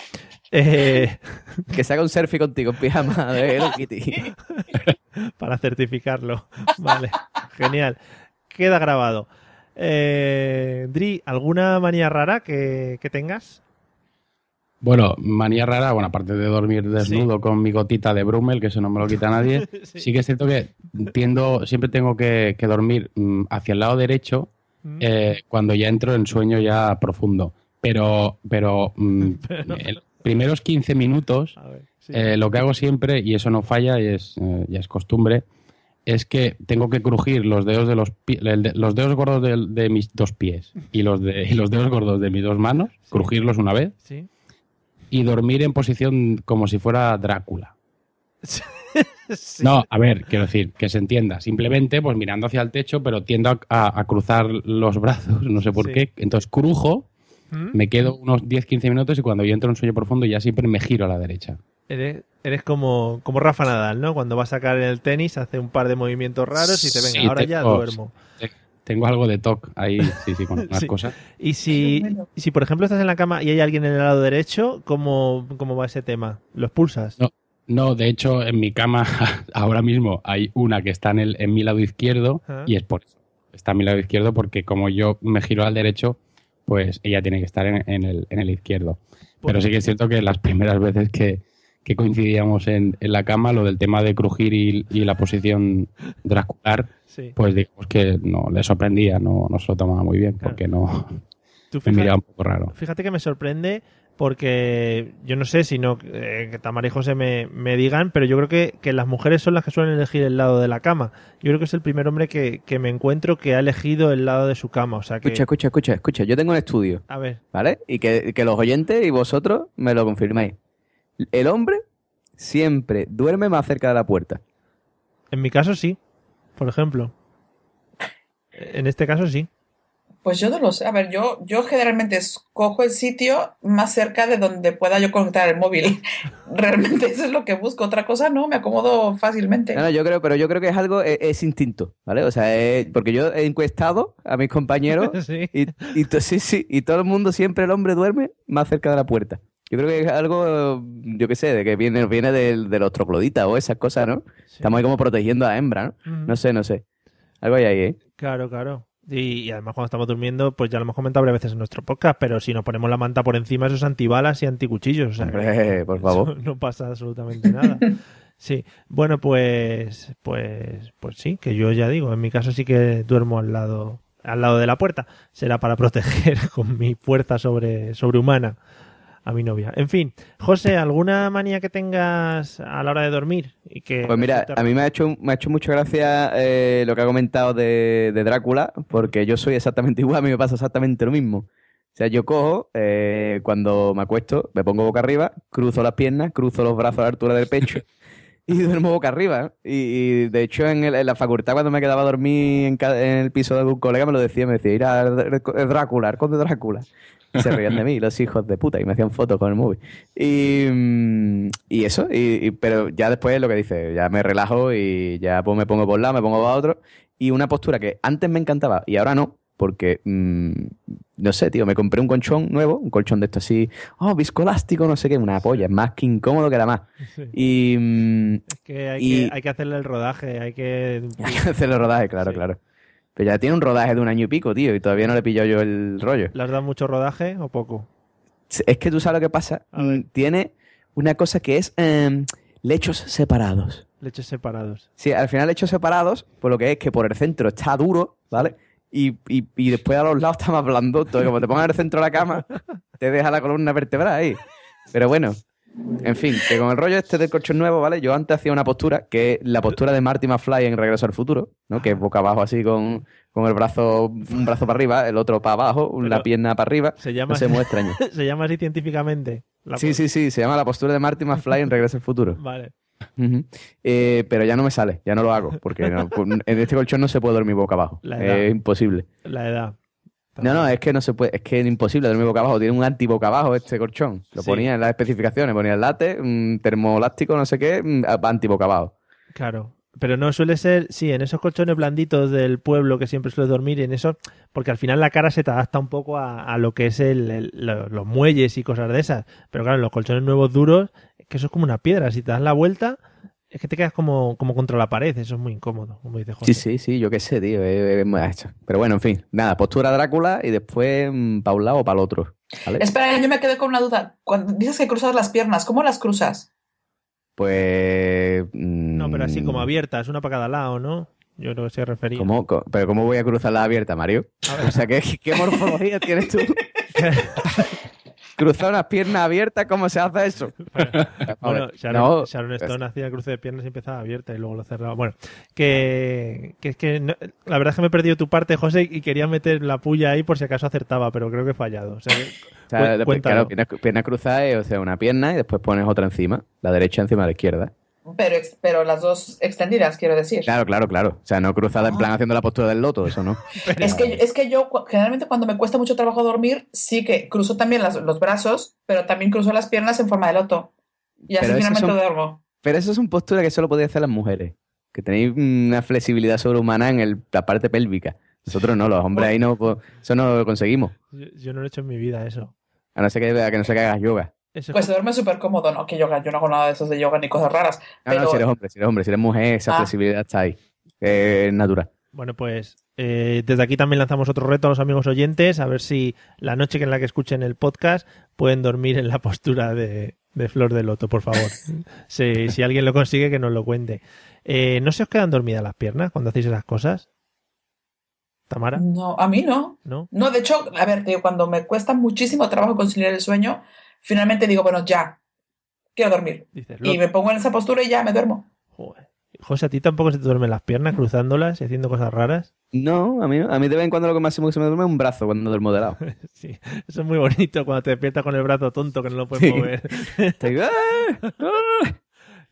eh, Que se haga un selfie contigo en pijama de Hello Kitty. para certificarlo. Vale, genial. Queda grabado. Eh, Dri, ¿alguna manía rara que, que tengas? Bueno, manía rara, bueno, aparte de dormir desnudo con mi gotita de Brummel, que eso no me lo quita nadie, sí. que es cierto que tiendo, siempre tengo que, que dormir mm, hacia el lado derecho Mm. eh, cuando ya entro en sueño ya profundo. Pero, pero, mm, en los primeros 15 minutos, eh, lo que hago siempre, y eso no falla, y es, eh, ya es costumbre, es que tengo que crujir los dedos de los el de- los dedos gordos de, de mis dos pies y los de y los dedos gordos de mis dos manos, crujirlos una vez Sí. Y dormir en posición como si fuera Drácula. No, a ver, quiero decir, que se entienda. Simplemente, pues mirando hacia el techo, pero tiendo a, a- a cruzar los brazos, no sé por Sí. qué. Entonces crujo, ¿Mm? me quedo unos 10-15 minutos y cuando yo entro en sueño profundo ya siempre me giro a la derecha. Eres, eres como, como Rafa Nadal, ¿no? Cuando va a sacar el tenis, hace un par de movimientos raros y te venga, Sí, ahora ya duermo. Tengo algo de TOC ahí, sí, sí, con unas Sí. cosas. Y si, si, por ejemplo, estás en la cama y hay alguien en el lado derecho, ¿cómo, cómo va ese tema? ¿Los pulsas? No, no, de hecho, en mi cama ahora mismo hay una que está en, el, en mi lado izquierdo Ah. y es por eso. Está en mi lado izquierdo porque como yo me giro al derecho, pues ella tiene que estar en, en el, en el izquierdo. Pero sí que es cierto que las primeras veces que, que coincidíamos en, en la cama, lo del tema de crujir y, y la posición dracular, Sí. pues digamos que no le sorprendía, no, no se lo tomaba muy bien porque no Tú me fíjate- miraba un poco raro. Fíjate que me sorprende porque yo no sé si no eh, que Tamara y José me, me digan, pero yo creo que, que las mujeres son las que suelen elegir el lado de la cama. Yo creo que es el primer hombre que, que me encuentro que ha elegido el lado de su cama. O sea que. Escucha, escucha, escucha, escucha. Yo tengo un estudio, A ver. ¿vale? Y que, que los oyentes y vosotros me lo confirmáis. El hombre siempre duerme más cerca de la puerta. En mi caso sí, por ejemplo. En este caso sí. Pues yo no lo sé. A ver, yo, yo generalmente escojo el sitio más cerca de donde pueda yo conectar el móvil. Realmente eso es lo que busco. Otra cosa no, me acomodo fácilmente. No, no, yo creo, pero yo creo que es algo, es, es instinto, ¿vale? O sea, es- porque yo he encuestado a mis compañeros Sí. y, sí, sí, y todo el mundo siempre el hombre duerme más cerca de la puerta. Yo creo que es algo, yo qué sé, de que viene, viene del- de, los trogloditas o esas cosas, ¿no? Estamos ahí como protegiendo a hembra, ¿no? No sé, no sé. Algo hay ahí, ¿eh? Claro, claro. Y, y además cuando estamos durmiendo, pues ya lo hemos comentado varias veces en nuestro podcast, pero si nos ponemos la manta por encima, eso es antibalas y anticuchillos. O sea, Hombre, por favor. no pasa absolutamente nada. Sí, bueno, pues, pues, pues sí, que yo ya digo, en mi caso sí que duermo al lado, al lado de la puerta. Será para proteger con mi fuerza sobre, sobrehumana a mi novia. En fin, José, ¿alguna manía que tengas a la hora de dormir? Y que Pues mira, a mí me ha hecho, me ha hecho mucha gracia eh, lo que ha comentado de, de Drácula, porque yo soy exactamente igual, a mí me pasa exactamente lo mismo. O sea, yo cojo, eh, cuando me acuesto, me pongo boca arriba, cruzo las piernas, cruzo los brazos a la altura del pecho y duermo boca arriba. Y, y, de hecho, en, el- la facultad, cuando me quedaba a dormir en, el piso de algún colega, me lo decía, me decía, ir a Drácula, al conde Drácula. Y se reían de mí, los hijos de puta, y me hacían fotos con el móvil. Y, mm, y eso, y, pero ya después lo que dice, ya me relajo y ya pues me pongo por un lado, me pongo por otro. Y una postura que antes me encantaba y ahora no, porque, mm, no sé, tío, me compré un colchón nuevo, un colchón de esto así, oh, viscoelástico, no sé qué, una polla, es más que incómodo que la más. Sí. Y, mm, que hay, y- que hay que hacerle el rodaje, hay que... hay que hacer el rodaje, claro, claro. Pero ya tiene un rodaje de un año y pico, tío, y todavía no le he pillado yo el rollo. ¿Le has dado mucho rodaje o poco? Es que tú sabes lo que pasa. Mm, Tiene una cosa que es em, lechos separados. Lechos separados. Sí, al final hechos separados, por lo que es que por el centro está duro, ¿vale? Y, y, y después a los lados está más blando. Todo, como te pongas en el centro de la cama, te deja la columna vertebral ahí. Pero bueno, en fin, que con el rollo este del colchón nuevo, ¿vale? Yo antes hacía una postura que es la postura de Marty McFly en Regreso al Futuro, ¿no? Que es boca abajo así con, con el brazo, un brazo para arriba, el otro para abajo, la pierna para arriba. Se llama, No extraño. se llama así científicamente. Sí, sí, sí, se llama la postura de Marty McFly en Regreso al Futuro. Vale. Eh, pero ya no me sale, ya no lo hago, porque no- en este colchón no se puede dormir boca abajo. Es imposible. La edad. No, no, es que no se puede, es que es imposible dormir boca abajo. Tiene un anti boca abajo este colchón. Lo Sí. ponía en las especificaciones, ponía el late, un termolástico, no sé qué, mm, anti boca abajo. Claro. Pero no suele ser, sí, en esos colchones blanditos del pueblo que siempre suele dormir, en eso, porque al final la cara se te adapta un poco a, a lo que es el, el- lo- los muelles y cosas de esas. Pero claro, en los colchones nuevos duros, que eso es como una piedra. Si te das la vuelta, es que te quedas como, como contra la pared. Eso es muy incómodo, como dice José. Sí, sí, sí, yo qué sé, tío. muy hecho. Pero bueno, en fin, nada, postura Drácula y después para un lado o para el otro. ¿vale? Espera, yo me quedé con una duda. Cuando dices que cruzas las piernas, ¿cómo las cruzas? Pues. No, pero así mm, como abiertas, una para cada lado, ¿no? Yo creo que se refería. ¿Cómo, ¿Pero cómo voy a cruzar la abierta, Mario? O sea, ¿qué, qué morfología tienes tú? Cruzar unas piernas abiertas, ¿cómo se hace eso? Bueno, Sharon, no, Sharon Stone hacía cruce de piernas y empezaba abierta y luego lo cerraba. Bueno, que, que es que no- la verdad es que me he perdido tu parte, José, y quería meter la puya ahí por si acaso acertaba, pero creo que he fallado. O sea, O claro, pierna, pierna cruzada es o sea, una pierna y después pones otra encima, la derecha encima de la izquierda. Pero, pero las dos extendidas, quiero decir. Claro, claro, claro. O sea, no cruzada en plan haciendo la postura del loto, eso no. Es que, es que yo generalmente cuando me cuesta mucho trabajo dormir, sí que cruzo también las- los brazos, pero también cruzo las piernas en forma de loto. Y así Pero finalmente son- duermo. Pero eso es una postura que solo podéis hacer las mujeres. Que tenéis una flexibilidad sobrehumana en el- la parte pélvica. Nosotros no, los hombres ahí no, pues, eso no lo conseguimos. Yo, yo no lo he hecho en mi vida eso. A no ser que, a que no sé que hagas yoga. Eso Pues se duerme súper cómodo, ¿no? Que yoga, yo no hago nada de esos de yoga ni cosas raras. No, Pero no, si eres hombre, si eres hombre, si eres mujer, esa Ah. flexibilidad está ahí. Es natural. Bueno, pues eh, desde aquí también lanzamos otro reto a los amigos oyentes, a ver si la noche en la que escuchen el podcast pueden dormir en la postura de, de Flor de Loto, por favor. si, si alguien lo consigue, que nos lo cuente. Eh, ¿No se os quedan dormidas las piernas cuando hacéis esas cosas? ¿Tamara? no, a mí no. ¿No? No, de hecho, a ver, tío, cuando me cuesta muchísimo trabajo conciliar el sueño, finalmente digo, bueno, ya, quiero dormir. Dices, Y "Lo- me pongo en esa postura y ya me duermo. José, ¿a ti tampoco se te duermen las piernas cruzándolas y haciendo cosas raras? No, a mí, a mí de vez en cuando lo que máximo que se me duerme es un brazo cuando duermo de lado. Sí, eso es muy bonito cuando te despiertas con el brazo tonto que no lo puedes Sí. mover.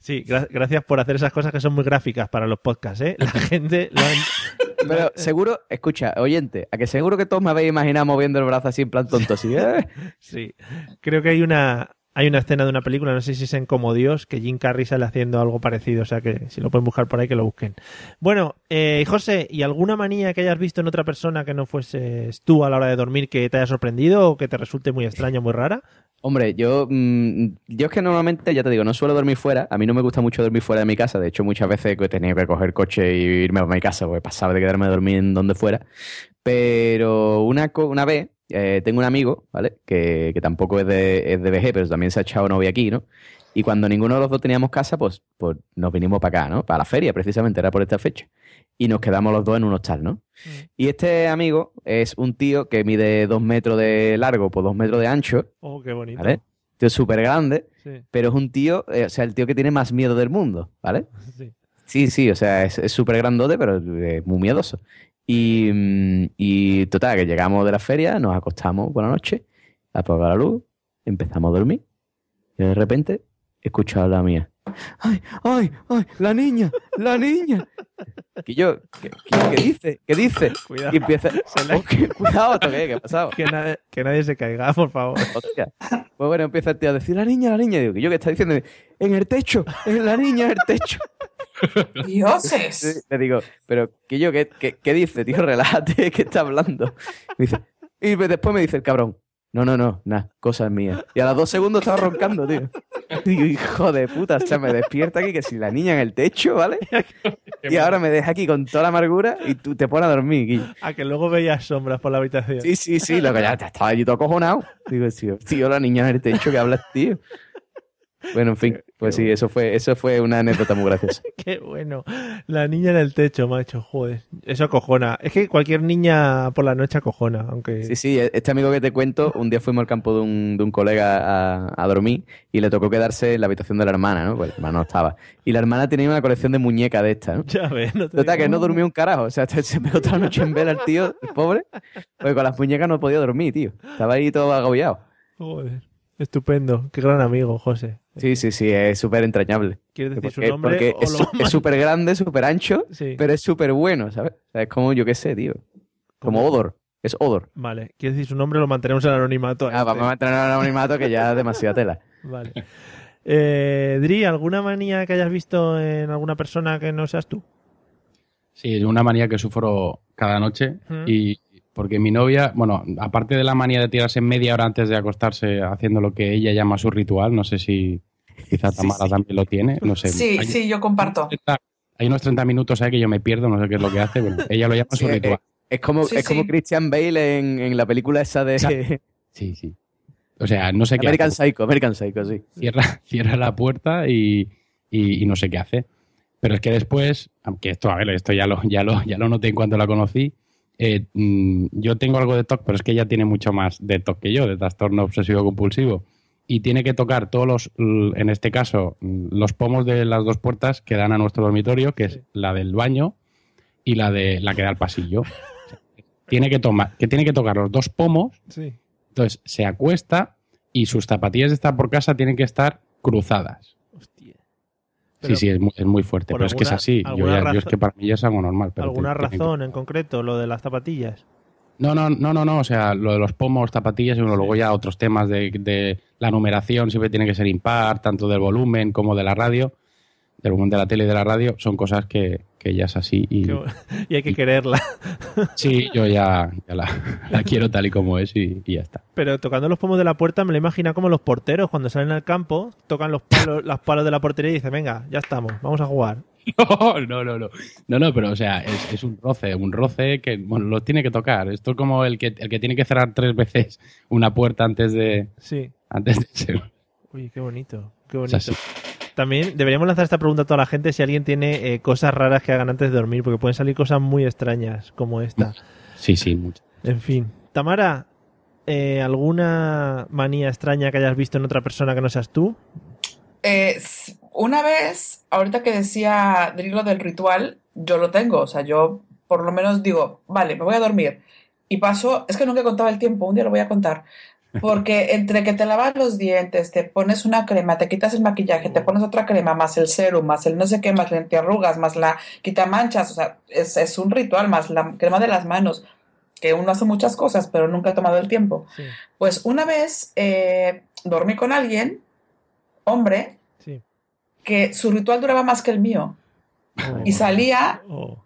Sí, gra- gracias por hacer esas cosas que son muy gráficas para los podcasts, ¿eh? La gente lo han- Pero seguro, escucha, oyente, a que seguro que todos me habéis imaginado moviendo el brazo así en plan tonto, así. ¡eh! Sí, creo que hay una hay una escena de una película, no sé si es en Como Dios, que Jim Carrey sale haciendo algo parecido, o sea que si lo pueden buscar por ahí, que lo busquen. Bueno, eh, José, ¿y alguna manía que hayas visto en otra persona que no fueses tú a la hora de dormir que te haya sorprendido o que te resulte muy extraña, muy rara? Hombre, yo, mm, yo es que normalmente, ya te digo, no suelo dormir fuera. A mí no me gusta mucho dormir fuera de mi casa. De hecho, muchas veces he tenido que coger coche y irme a mi casa, porque pasaba de quedarme a dormir en donde fuera. Pero una, una vez eh, tengo un amigo, ¿vale? Que, que tampoco es de, es de VG, pero también se ha echado novia aquí, ¿no? Y cuando ninguno de los dos teníamos casa, pues, pues nos vinimos para acá, ¿no? Para la feria, precisamente, era por esta fecha. Y nos quedamos los dos en un hostal, ¿no? Y este amigo es un tío que mide dos metros de largo por dos metros de ancho, Oh, qué bonito. ¿vale? Tío súper grande, Sí. pero es un tío, eh, o sea, el tío que tiene más miedo del mundo, ¿vale? Sí. Sí, sí, o sea, es es súper grandote, pero es muy miedoso. Y, mm, y total, que llegamos de la feria, nos acostamos por la noche, apaga la luz, empezamos a dormir, y de repente escucho a la mía. ¡Ay, ay, ay! ¡La niña! ¡La niña! Que yo, ¿qué, qué- qué dice? ¿Qué dice? Cuidado. Y empieza. Oh, qué- cuidado, ¿esto qué? ¿Qué ha pasado? Que, nadie, que nadie se caiga, por favor. Hostia. Pues bueno, empieza el tío a decir, la niña, la niña. Y digo, ¿que yo qué está diciendo? En el techo, en la niña, en el techo. Dioses. Sí, Le digo, pero que yo, ¿qué, qué, qué dice, tío? Relájate, ¿qué está hablando? Me dice, y después me dice el cabrón, no, no, no, nada, cosas mías. Y a los dos segundos estaba roncando, tío. Digo, hijo de puta, o sea, me despierta aquí que si la niña en el techo, ¿vale? Y ahora me deja aquí con toda la amargura y tú te pones a dormir, Guillo. A que luego veías sombras por la habitación. Sí, sí, sí, lo que ya estaba allí todo acojonado. Digo, tío, tío, la niña en el techo que hablas, tío. Bueno, en fin. Pues sí, eso fue, eso fue una anécdota muy graciosa. Qué bueno. La niña en el techo, macho, joder. Eso acojona. Es que cualquier niña por la noche acojona, aunque... Sí, sí, este amigo que te cuento, un día fuimos al campo de un, de un colega a, a dormir y le tocó quedarse en la habitación de la hermana, ¿no? Pues la hermana no estaba. Y la hermana tenía una colección de muñecas de estas, ¿no? Ya ves, no te Total, que digo. no durmió un carajo. O sea, se pegó toda la noche en vela el tío, el pobre. Porque con las muñecas no podía dormir, tío. Estaba ahí todo agobiado. Joder. Estupendo. Qué gran amigo, José. Sí, sí, sí, es súper entrañable. ¿Quieres decir su nombre Porque o es súper grande, súper ancho, Sí. pero es súper bueno, ¿sabes? O sea, es como, yo qué sé, tío. Como Odor. Es Odor. Vale. ¿Quieres decir su nombre? Lo mantenemos en anonimato. Ah, vamos a mantener el anonimato que ya es demasiada tela. Vale. Eh, Dri, ¿alguna manía que hayas visto en alguna persona que no seas tú? Sí, es una manía que sufro cada noche Mm. y porque mi novia, bueno, aparte de la manía de tirarse media hora antes de acostarse haciendo lo que ella llama su ritual, no sé si quizá Tamara también lo tiene, no sé. Sí, hay, sí, yo comparto. hay unos 30 minutos ahí que yo me pierdo, no sé qué es lo que hace, bueno, ella lo llama su ritual. eh, Es como, Sí, es como. Christian Bale en, en la película esa de Sí, sí. O sea, no sé qué American hace. Psycho, American Psycho, sí. Cierra, cierra la puerta y, y- y no sé qué hace. Pero es que después, aunque esto, a ver, esto ya lo, ya lo, ya lo noté en cuanto la conocí, eh, mm, yo tengo algo de TOC, pero es que ella tiene mucho más de TOC que yo, de trastorno obsesivo compulsivo. Y tiene que tocar todos los, en este caso, mm, los pomos de las dos puertas que dan a nuestro dormitorio, que es la del baño y la de la que da al pasillo. tiene que tomar, que tiene que tocar los dos pomos Sí. entonces se acuesta y sus zapatillas de estar por casa tienen que estar cruzadas. Pero sí, sí, es muy, es muy fuerte. Pero es que es así. Yo, ya- yo es que para mí ya es algo normal. Pero ¿Alguna te- te- razón en concreto? Lo de las zapatillas. No, no, no, no, no. O sea, lo de los pomos, zapatillas y bueno, luego ya otros temas de, de la numeración siempre tiene que ser impar, tanto del volumen como de la radio, del volumen de la tele y de la radio. Son cosas que, que ya es así. Y, Y hay que quererla. sí, yo ya, ya la, la quiero tal y como es y, y ya está. Pero tocando los pomos de la puerta me lo imagino como los porteros cuando salen al campo, tocan los palos, los palos de la portería y dicen, venga, ya estamos, vamos a jugar. No, no, no, no. No, no, pero o sea, es, es un roce, un roce que bueno, lo tiene que tocar. Esto es como el que, el que tiene que cerrar tres veces una puerta antes de. Sí. Antes de ser. Uy, qué bonito, qué bonito. También deberíamos lanzar esta pregunta a toda la gente si alguien tiene eh, cosas raras que hagan antes de dormir, porque pueden salir cosas muy extrañas como esta. Sí, sí, mucho. En fin. Tamara, eh, ¿alguna manía extraña que hayas visto en otra persona que no seas tú? Eh, una vez, ahorita que decía Drilo del ritual, yo lo tengo. O sea, yo por lo menos digo, vale, me voy a dormir. Y paso, es que nunca contaba el tiempo, un día lo voy a contar. Porque entre que te lavas los dientes, te pones una crema, te quitas el maquillaje, te pones otra crema, más el serum, más el no sé qué, más la antiarrugas, más la quitamanchas, o sea, es, es un ritual, más la crema de las manos, que uno hace muchas cosas, pero nunca ha tomado el tiempo. Pues una vez eh, dormí con alguien, hombre, Sí. que su ritual duraba más que el mío. Y salía, Oh.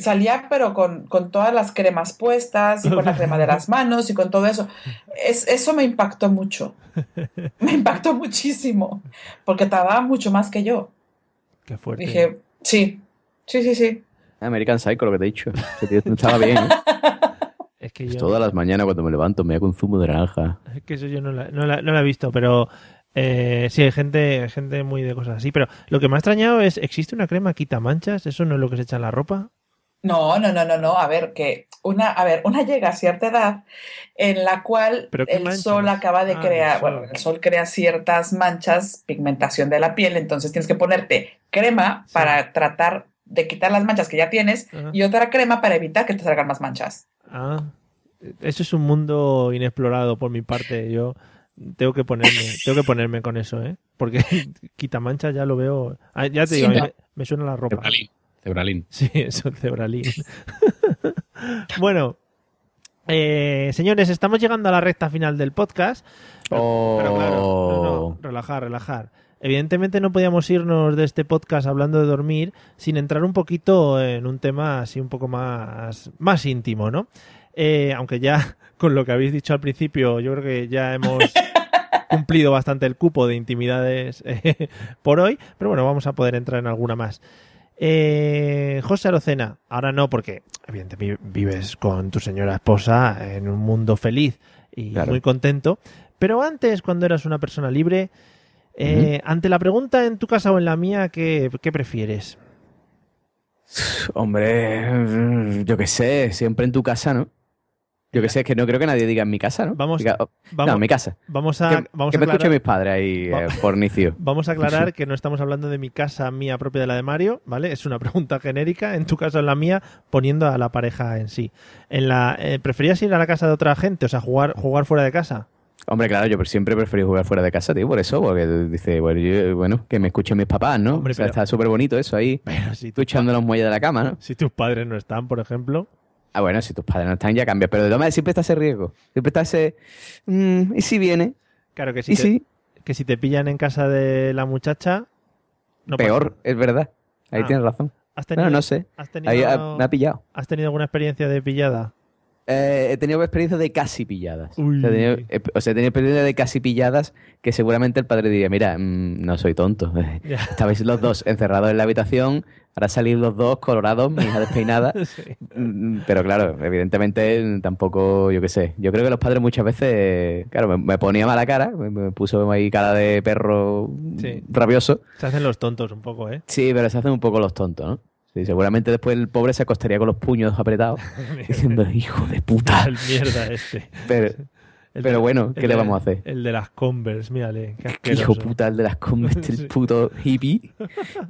Salía pero con, con todas las cremas puestas y con la crema de las manos y con todo eso. Es, eso me impactó mucho. Me impactó muchísimo, porque tardaba mucho más que yo. Qué fuerte. Dije, sí, sí, sí, sí. American Psycho, lo que te he dicho. Estaba bien, ¿eh? Es que Pues yo, todas las mañanas cuando me levanto me hago un zumo de naranja. es que eso yo no la, no la- no la he visto, pero eh, sí, hay gente, hay gente muy de cosas así. Pero lo que me ha extrañado es, ¿existe una crema quita manchas? ¿Eso no es lo que se echa en la ropa? No, no, no, no, no. A ver, que una, a ver, una llega a cierta edad en la cual ¿Pero qué el manchas? sol acaba de Ah, crear, el bueno, el sol crea ciertas manchas, pigmentación de la piel, entonces tienes que ponerte crema para tratar de quitar las manchas que ya tienes Ajá. y otra crema para evitar que te salgan más manchas. Ah, eso es un mundo inexplorado por mi parte. Yo tengo que ponerme, tengo que ponerme con eso, ¿eh? Porque quita manchas ya lo veo. Ah, ya te Sí, digo, a mí no. me, me suena la ropa. Cebralín. Sí, eso, cebralín. bueno, eh, señores, estamos llegando a la recta final del podcast. Pero, pero claro, no, no, relajar, relajar. Evidentemente no podíamos irnos de este podcast hablando de dormir sin entrar un poquito en un tema así un poco más, más íntimo, ¿no? Eh, aunque ya con lo que habéis dicho al principio, yo creo que ya hemos cumplido bastante el cupo de intimidades eh, por hoy, pero bueno, vamos a poder entrar en alguna más. Eh, José Arocena, ahora no, porque evidentemente vi- vives con tu señora esposa en un mundo feliz y Claro. muy contento, pero antes, cuando eras una persona libre, Eh, Ante la pregunta en tu casa o en la mía, ¿qué, qué prefieres? Hombre, yo qué sé, siempre en tu casa, ¿no? Yo qué sé, es que no creo que nadie diga en mi casa, ¿no? Vamos, Diga, oh, vamos- no, en mi casa. Vamos a, que vamos que a me aclarar- escuchen mis padres ahí, Va- eh, fornicio. Vamos a aclarar que no estamos hablando de mi casa mía propia de la de Mario, ¿vale? Es una pregunta genérica, en tu caso en la mía, poniendo a la pareja en sí. En la, eh, ¿Preferías ir a la casa de otra gente, o sea, jugar, jugar fuera de casa? Hombre, claro, yo siempre he preferido jugar fuera de casa, tío, por eso, porque dice, bueno, yo- bueno, que me escuchen mis papás, ¿no? Hombre, o sea, pero- está súper bonito eso ahí, si tú echando los muelles de la cama, ¿no? Si tus padres no están, por ejemplo. Ah, bueno, si tus padres no están ya cambia, pero de todas maneras siempre está ese riesgo, siempre está ese, mm, ¿y si viene? Claro que si, ¿Y te, si? que si te pillan en casa de la muchacha... no pasa- Peor, es verdad, ahí Ah. tienes razón. ¿Has tenido- no, no sé, has tenido- ahí ha- me ha pillado. ¿Has tenido alguna experiencia de pillada? Eh, he tenido experiencias de casi pilladas. Uy. O sea, he tenido, eh, o sea, he tenido experiencias de casi pilladas que seguramente el padre diría, mira, mm, no soy tonto. Ya. Estabais los dos encerrados en la habitación, ahora salís los dos colorados, mi hija despeinada. Sí. Mm, Pero claro, evidentemente mm, tampoco, yo qué sé. Yo creo que los padres muchas veces, claro, me, me ponía mala cara, me, me puso ahí cara de perro Sí. rabioso. Se hacen los tontos un poco, ¿eh? Sí, pero se hacen un poco los tontos, ¿no? Sí, seguramente después el pobre se acostaría con los puños apretados, diciendo, hijo de puta. El mierda este. Pero, El pero de- bueno, ¿qué le de- vamos a hacer? El de las Converse, mírale. Qué hijo puta el de las Converse, el puto hippie.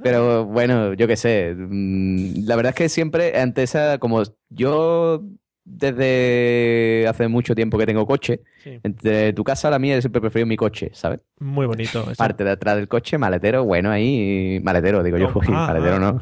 Pero bueno, yo qué sé. mm, La verdad es que siempre, ante esa, como yo desde hace mucho tiempo que tengo coche, Sí. entre tu casa a la mía, yo siempre prefiero mi coche, ¿sabes? Muy bonito. eso. Parte de atrás del coche, maletero, bueno, ahí, maletero, digo yo, ah, maletero ah. no.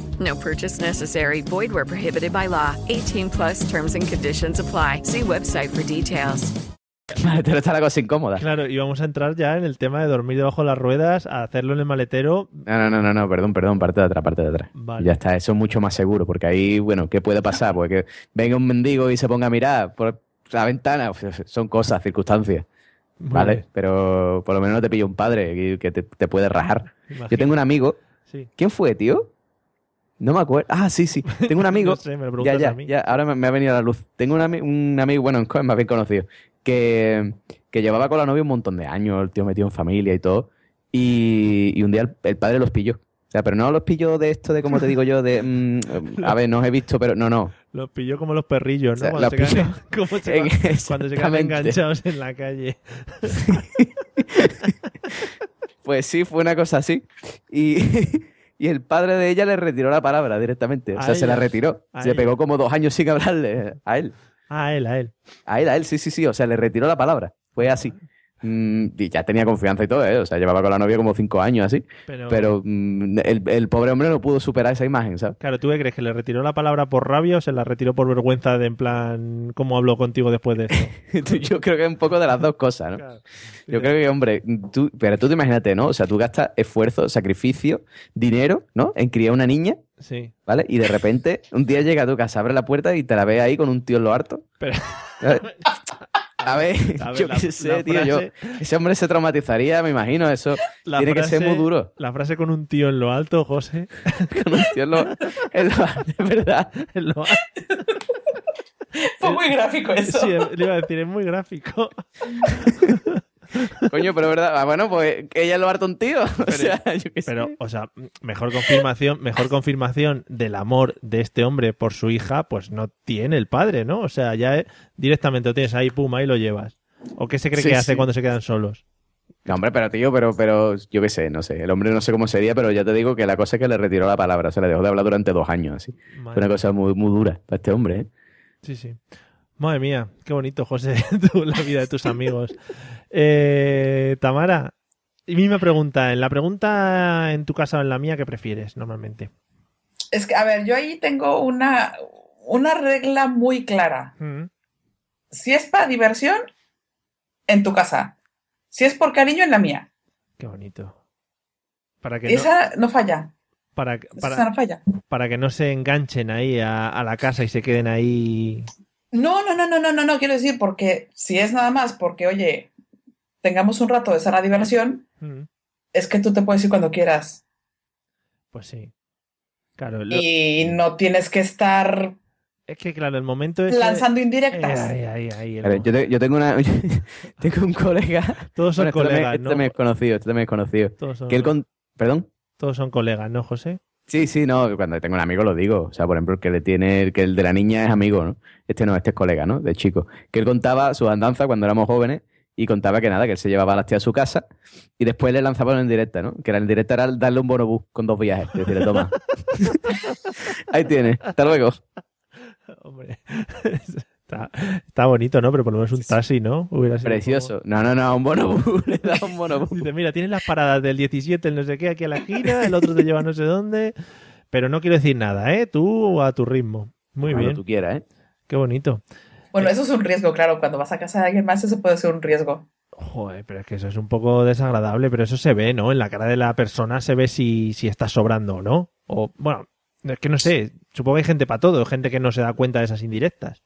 No purchase necessary. Void where prohibited by law. 18 plus terms and conditions apply. See website for details. Maletero está la cosa incómoda. Claro, y vamos a entrar ya en el tema de dormir debajo de las ruedas, a hacerlo en el maletero. No, no, no, no, no, perdón, perdón, parte de atrás, parte de atrás. Vale. Ya está, eso es mucho más seguro, porque ahí, bueno, ¿qué puede pasar? Pues que venga un mendigo y se ponga a mirar por la ventana, son cosas, circunstancias, Muy ¿vale? bien. Pero por lo menos no te pilla un padre que, te, te puede rajar. Yo tengo un amigo, Sí. ¿quién fue, tío? No me acuerdo. Ah, sí, sí. Tengo un amigo. No sé, me lo ya, ya, a mí. ya. Ahora me, me ha venido a la luz. Tengo un, ami- un amigo, bueno, es más bien conocido, que, que llevaba con la novia un montón de años, el tío metido en familia y todo. Y, y un día el, el padre los pilló. O sea, pero no los pilló de esto de, como te digo yo, de. mm, a ver, no os he visto, pero no, no. Los pilló como los perrillos, ¿no? O sea, cuando, los se quedan, pilló como se en- van- cuando se quedan enganchados en la calle. Pues sí, fue una cosa así. Y, y el padre de ella le retiró la palabra directamente. O sea, se la retiró. Se pegó como dos años sin hablarle a él. A él, a él. A él, a él, sí, sí, sí. O sea, le retiró la palabra. Fue así. Mm, y ya tenía confianza y todo, ¿eh? O sea, llevaba con la novia como cinco años así. Pero- Pero, mm, el, el pobre hombre no pudo superar esa imagen, ¿sabes? Claro, ¿tú qué crees? ¿Que le retiró la palabra por rabia o se la retiró por vergüenza de en plan, ¿cómo hablo contigo después de esto? Yo creo que es un poco de las dos cosas, ¿no? Yo creo que, hombre, tú, pero tú te imagínate, ¿no? O sea, tú gastas esfuerzo, sacrificio, dinero, ¿no? En criar una niña, Sí. ¿vale? Y de repente, un día llega a tu casa, abre la puerta y te la ves ahí con un tío en lo harto. Pero... A ver, A ver, yo la- qué sé, tío. yo- ese hombre se traumatizaría, me imagino. Eso La tiene que ser muy duro. La frase con un tío en lo alto, José. Con un tío en lo, en lo- de verdad. En lo Fue muy gráfico eso. Sí, le iba a decir, es muy gráfico. Coño, pero verdad. Ah, bueno, pues ella lo harto un tío. O sea, yo qué sé. Pero, o sea, mejor confirmación, mejor confirmación del amor de este hombre por su hija, pues no tiene el padre, ¿no? O sea, ya eh, directamente lo tienes ahí, pum, ahí lo llevas. ¿O qué se cree Sí, que hace cuando se quedan solos? No, hombre, pero tío, pero, pero yo qué sé, no sé. El hombre no sé cómo sería, pero ya te digo que la cosa es que le retiró la palabra. O sea, le dejó de hablar durante dos años, así. Fue una cosa muy, muy dura para este hombre, ¿eh? Sí, sí. Madre mía, qué bonito, José, la vida de tus amigos. Eh, Tamara, y misma pregunta. En la pregunta en tu casa o en la mía, ¿qué prefieres normalmente? Es que, a ver, yo ahí tengo una, una regla muy clara. Mm. Si es para diversión, en tu casa. Si es por cariño, en la mía. Qué bonito. Para que Esa no falla. para, Esa no falla. para que no se enganchen ahí a, a la casa y se queden ahí. No, no, no, no, no, no, no, quiero decir, porque si es nada más porque, oye, tengamos un rato de sana diversión, Mm, es que tú te puedes ir cuando quieras. Pues sí. Claro, lo- Y no tienes que estar es que claro, el momento es. lanzando indirectas. ahí, ahí, ahí, el A ver, yo, te- yo tengo una tengo un colega. Todos son Bueno, este colegas, este ¿no? también es conocido, este también es conocido. Todos son- Que él con... ¿Perdón? Todos son colegas, ¿no, José? Sí, sí, no, cuando tengo un amigo lo digo. O sea, por ejemplo, el que le tiene, el que el de la niña es amigo, ¿no? Este no, este es colega, ¿no? De chico. Que él contaba su andanza cuando éramos jóvenes y contaba que nada, que él se llevaba a las tías a su casa y después le lanzaban en directa, ¿no? Que era en directa era darle un bonobús con dos viajes. Es decir, toma. Ahí tiene. Hasta luego. Hombre, está, está bonito, ¿no? Pero por lo menos un taxi, ¿no? Hubiera sido Precioso. No, no, no, un bonobús. Le da un bonobús. Dice, mira, tienes las paradas del 17, el no sé qué, aquí a la esquina, el otro te lleva no sé dónde. Pero no quiero decir nada, ¿eh? Tú a tu ritmo. Muy Cuando bien. tú quieras, ¿eh? Qué bonito. Bueno, eso es un riesgo, claro. Cuando vas a casa de alguien más, eso puede ser un riesgo. Joder, pero es que eso es un poco desagradable, pero eso se ve, ¿no? En la cara de la persona se ve si, si está sobrando o no. O, bueno, es que no sé, supongo que hay gente para todo, gente que no se da cuenta de esas indirectas.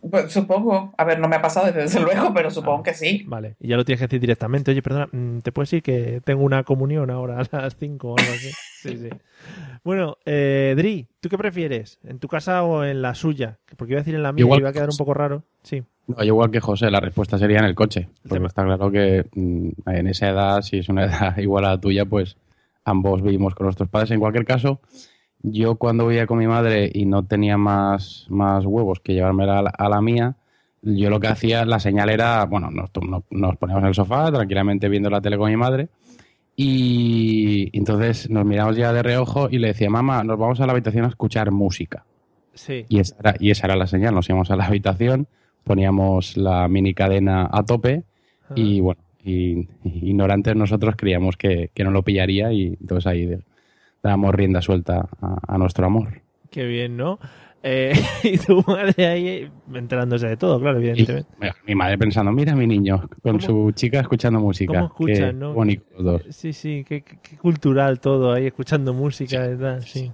Pues, supongo. A ver, no me ha pasado desde luego, pero supongo que sí. Vale, y ya lo tienes que decir directamente. Oye, perdona, mm, ¿te puedes decir que tengo una comunión ahora a las 5 o algo así? Sí, sí. Bueno, eh, Dri, ¿tú qué prefieres? ¿En tu casa o en la suya? Porque iba a decir en la mía Igual y iba a quedar un poco raro. Sí. No, yo igual que José, la respuesta sería en el coche. Porque está claro que mm, en esa edad, si es una edad igual a la tuya, pues ambos vivimos con nuestros padres. En cualquier caso, yo cuando vivía con mi madre y no tenía más, más huevos que llevármela a la, a la mía, yo lo que hacía, la señal era, bueno, nos, nos, poníamos en el sofá tranquilamente viendo la tele con mi madre y entonces nos miramos ya de reojo y le decía, mamá, nos vamos a la habitación a escuchar música. Sí. Y esa, era, y esa era la señal. Nos íbamos a la habitación, poníamos la mini cadena a tope y bueno, y, y ignorantes nosotros creíamos que, que no lo pillaría y entonces ahí dábamos rienda suelta a, a nuestro amor. Qué bien, ¿no? Eh, y tu madre ahí enterándose de todo, claro, Y evidentemente. mira, mi madre pensando, mira mi niño, con su chica escuchando música. ¿Cómo escuchan, Qué no? dos. Sí, sí, qué, cultural todo ahí, escuchando música, ¿verdad? Sí.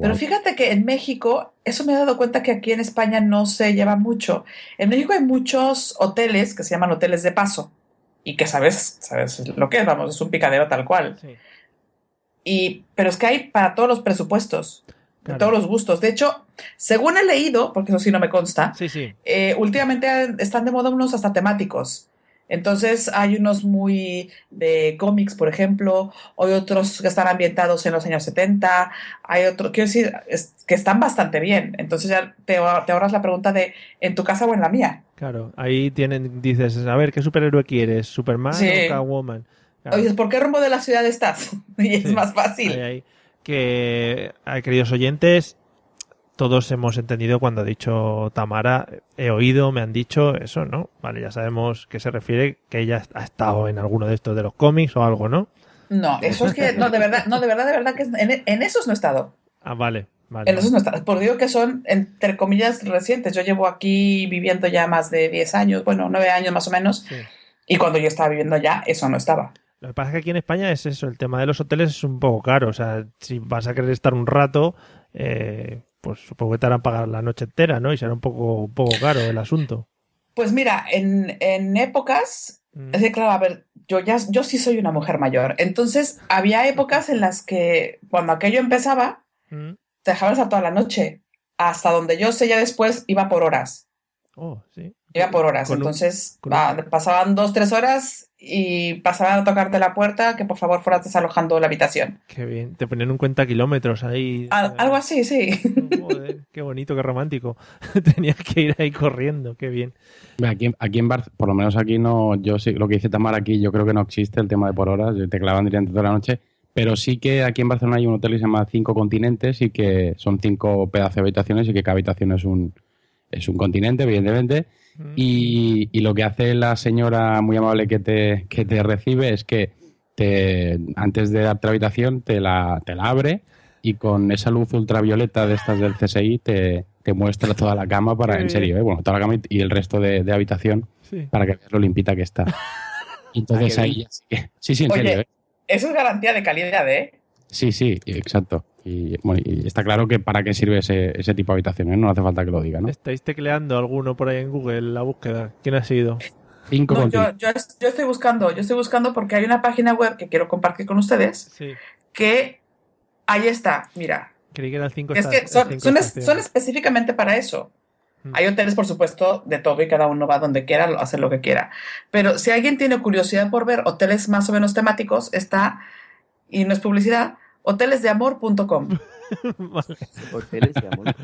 Pero fíjate que en México, eso me he dado cuenta que aquí en España no se lleva mucho. En México hay muchos hoteles que se llaman hoteles de paso y que sabes, sabes lo que es, vamos, es un picadero tal cual. Y, pero es que hay para todos los presupuestos, de Claro. todos los gustos. De hecho, según he leído, porque eso sí no me consta, Sí, sí. eh, últimamente están de moda unos hasta temáticos. Entonces hay unos muy de cómics, por ejemplo, hay otros que están ambientados en los años 70, hay otros, quiero decir, es- que están bastante bien. Entonces ya te, te ahorras la pregunta de ¿en tu casa o en la mía? Claro, ahí tienen, dices, a ver, ¿qué superhéroe quieres? ¿Superman Sí. o Catwoman? Oye, ¿por qué rumbo de la ciudad estás? y es más fácil. Ahí, ahí. Que, ay, queridos oyentes, todos hemos entendido cuando ha dicho Tamara, he oído, me han dicho eso, ¿no? Vale, ya sabemos que se refiere que ella ha estado en alguno de estos de los cómics o algo, ¿no? No, eso es que, no, de verdad, no, de verdad, de verdad que en, en esos no he estado. Ah, vale, vale. En esos no he estado. Por digo que son, entre comillas, recientes. Yo llevo aquí viviendo ya más de 10 años, bueno, 9 años más o menos. Y cuando yo estaba viviendo allá, eso no estaba. Lo que pasa es que aquí en España es eso, el tema de los hoteles es un poco caro. O sea, si vas a querer estar un rato, eh, pues supongo que te harán pagar la noche entera, ¿no? Y será un poco, un poco caro el asunto. Pues mira, en, en épocas, Mm. es que claro, a ver, yo ya, yo sí soy una mujer mayor. Entonces, había épocas en las que cuando aquello empezaba, Mm. te dejaban estar toda la noche. Hasta donde yo sé ya después iba por horas. Oh, sí. Iba por horas. Con Entonces, con un- va, pasaban dos, tres horas y pasaban a tocarte la puerta que por favor fueras desalojando la habitación. Qué bien. Te ponían un cuenta kilómetros ahí. Al- algo así, sí. Joder, qué bonito, qué romántico. Tenías que ir ahí corriendo, qué bien. Aquí, aquí en Bar, por lo menos aquí no, yo sí, lo que dice Tamara aquí, yo creo que no existe el tema de por horas, te clavan durante toda la noche, pero sí que aquí en Barcelona hay un hotel que se llama Cinco Continentes y que son cinco pedazos de habitaciones y que cada habitación es un, es un continente, evidentemente. Y, y lo que hace la señora muy amable que te, que te recibe es que te, antes de darte la habitación te la, te la abre y con esa luz ultravioleta de estas del CSI te, te muestra toda la cama para, en serio, ¿eh? bueno, toda la cama y, el resto de, de habitación Sí. para que veas lo limpita que está. Entonces Ah, ahí sí que- Sí, sí, en Oye, serio, ¿eh? Eso es garantía de calidad, ¿eh? Sí, sí, exacto. Y, bueno, y está claro que para qué sirve ese, ese tipo de habitaciones, no hace falta que lo diga, ¿no? ¿Estáis tecleando alguno por ahí en Google la búsqueda? ¿Quién ha sido? Cinco No, yo, yo, yo estoy buscando, yo estoy buscando porque hay una página web que quiero compartir con ustedes Sí. que ahí está, mira. Creí que eran cinco Es que son, cinco son, es- estaciones. son específicamente para eso. Mm. Hay hoteles, por supuesto, de todo y cada uno va donde quiera, hacer lo que quiera. Pero si alguien tiene curiosidad por ver hoteles más o menos temáticos, está, y no es publicidad, hotelesdeamor.com. Hoteles de amor.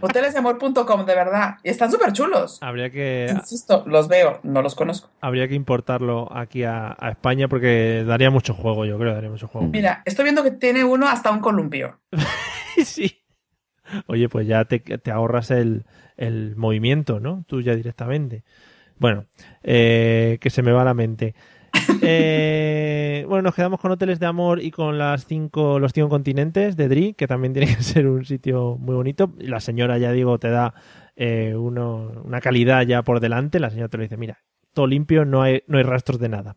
Hotelesdeamor.com, de verdad. Y están súper chulos. habría que, Insisto, los veo, no los conozco. habría que importarlo aquí a, a España porque daría mucho juego, yo creo, daría mucho juego. Mira, estoy viendo que tiene uno hasta un columpio. sí. Oye, pues ya te, te ahorras el, el movimiento, ¿no? Tú ya directamente. Bueno, eh, que se me va la mente. Eh, bueno, nos quedamos con hoteles de amor y con los cinco continentes de Dri, que también tiene que ser un sitio muy bonito. La señora, ya digo, te da eh, una calidad ya por delante. La señora te lo dice, mira, todo limpio, no hay, rastros de nada.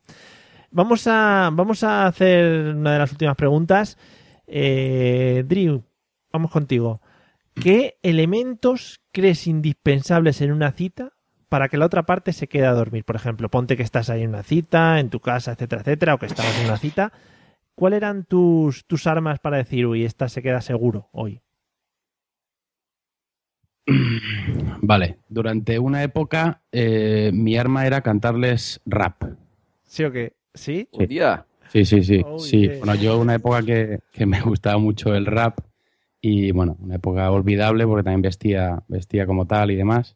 Vamos a, vamos a hacer una de las últimas preguntas. Eh, Dri, vamos contigo. ¿Qué elementos crees indispensables en una cita para que la otra parte se quede a dormir? Por ejemplo, ponte que estás ahí en una cita, en tu casa, etcétera, etcétera, o que estabas en una cita. ¿Cuáles eran tus, tus armas para decir, uy, esta se queda seguro hoy? Vale, durante una época eh, mi arma era cantarles rap. ¿Sí o qué? ¿Sí? Sí. Hostia. Sí, sí, sí. Oh, sí. yeah. Bueno, yo una época que, que me gustaba mucho el rap y bueno, una época olvidable porque también vestía, vestía como tal y demás.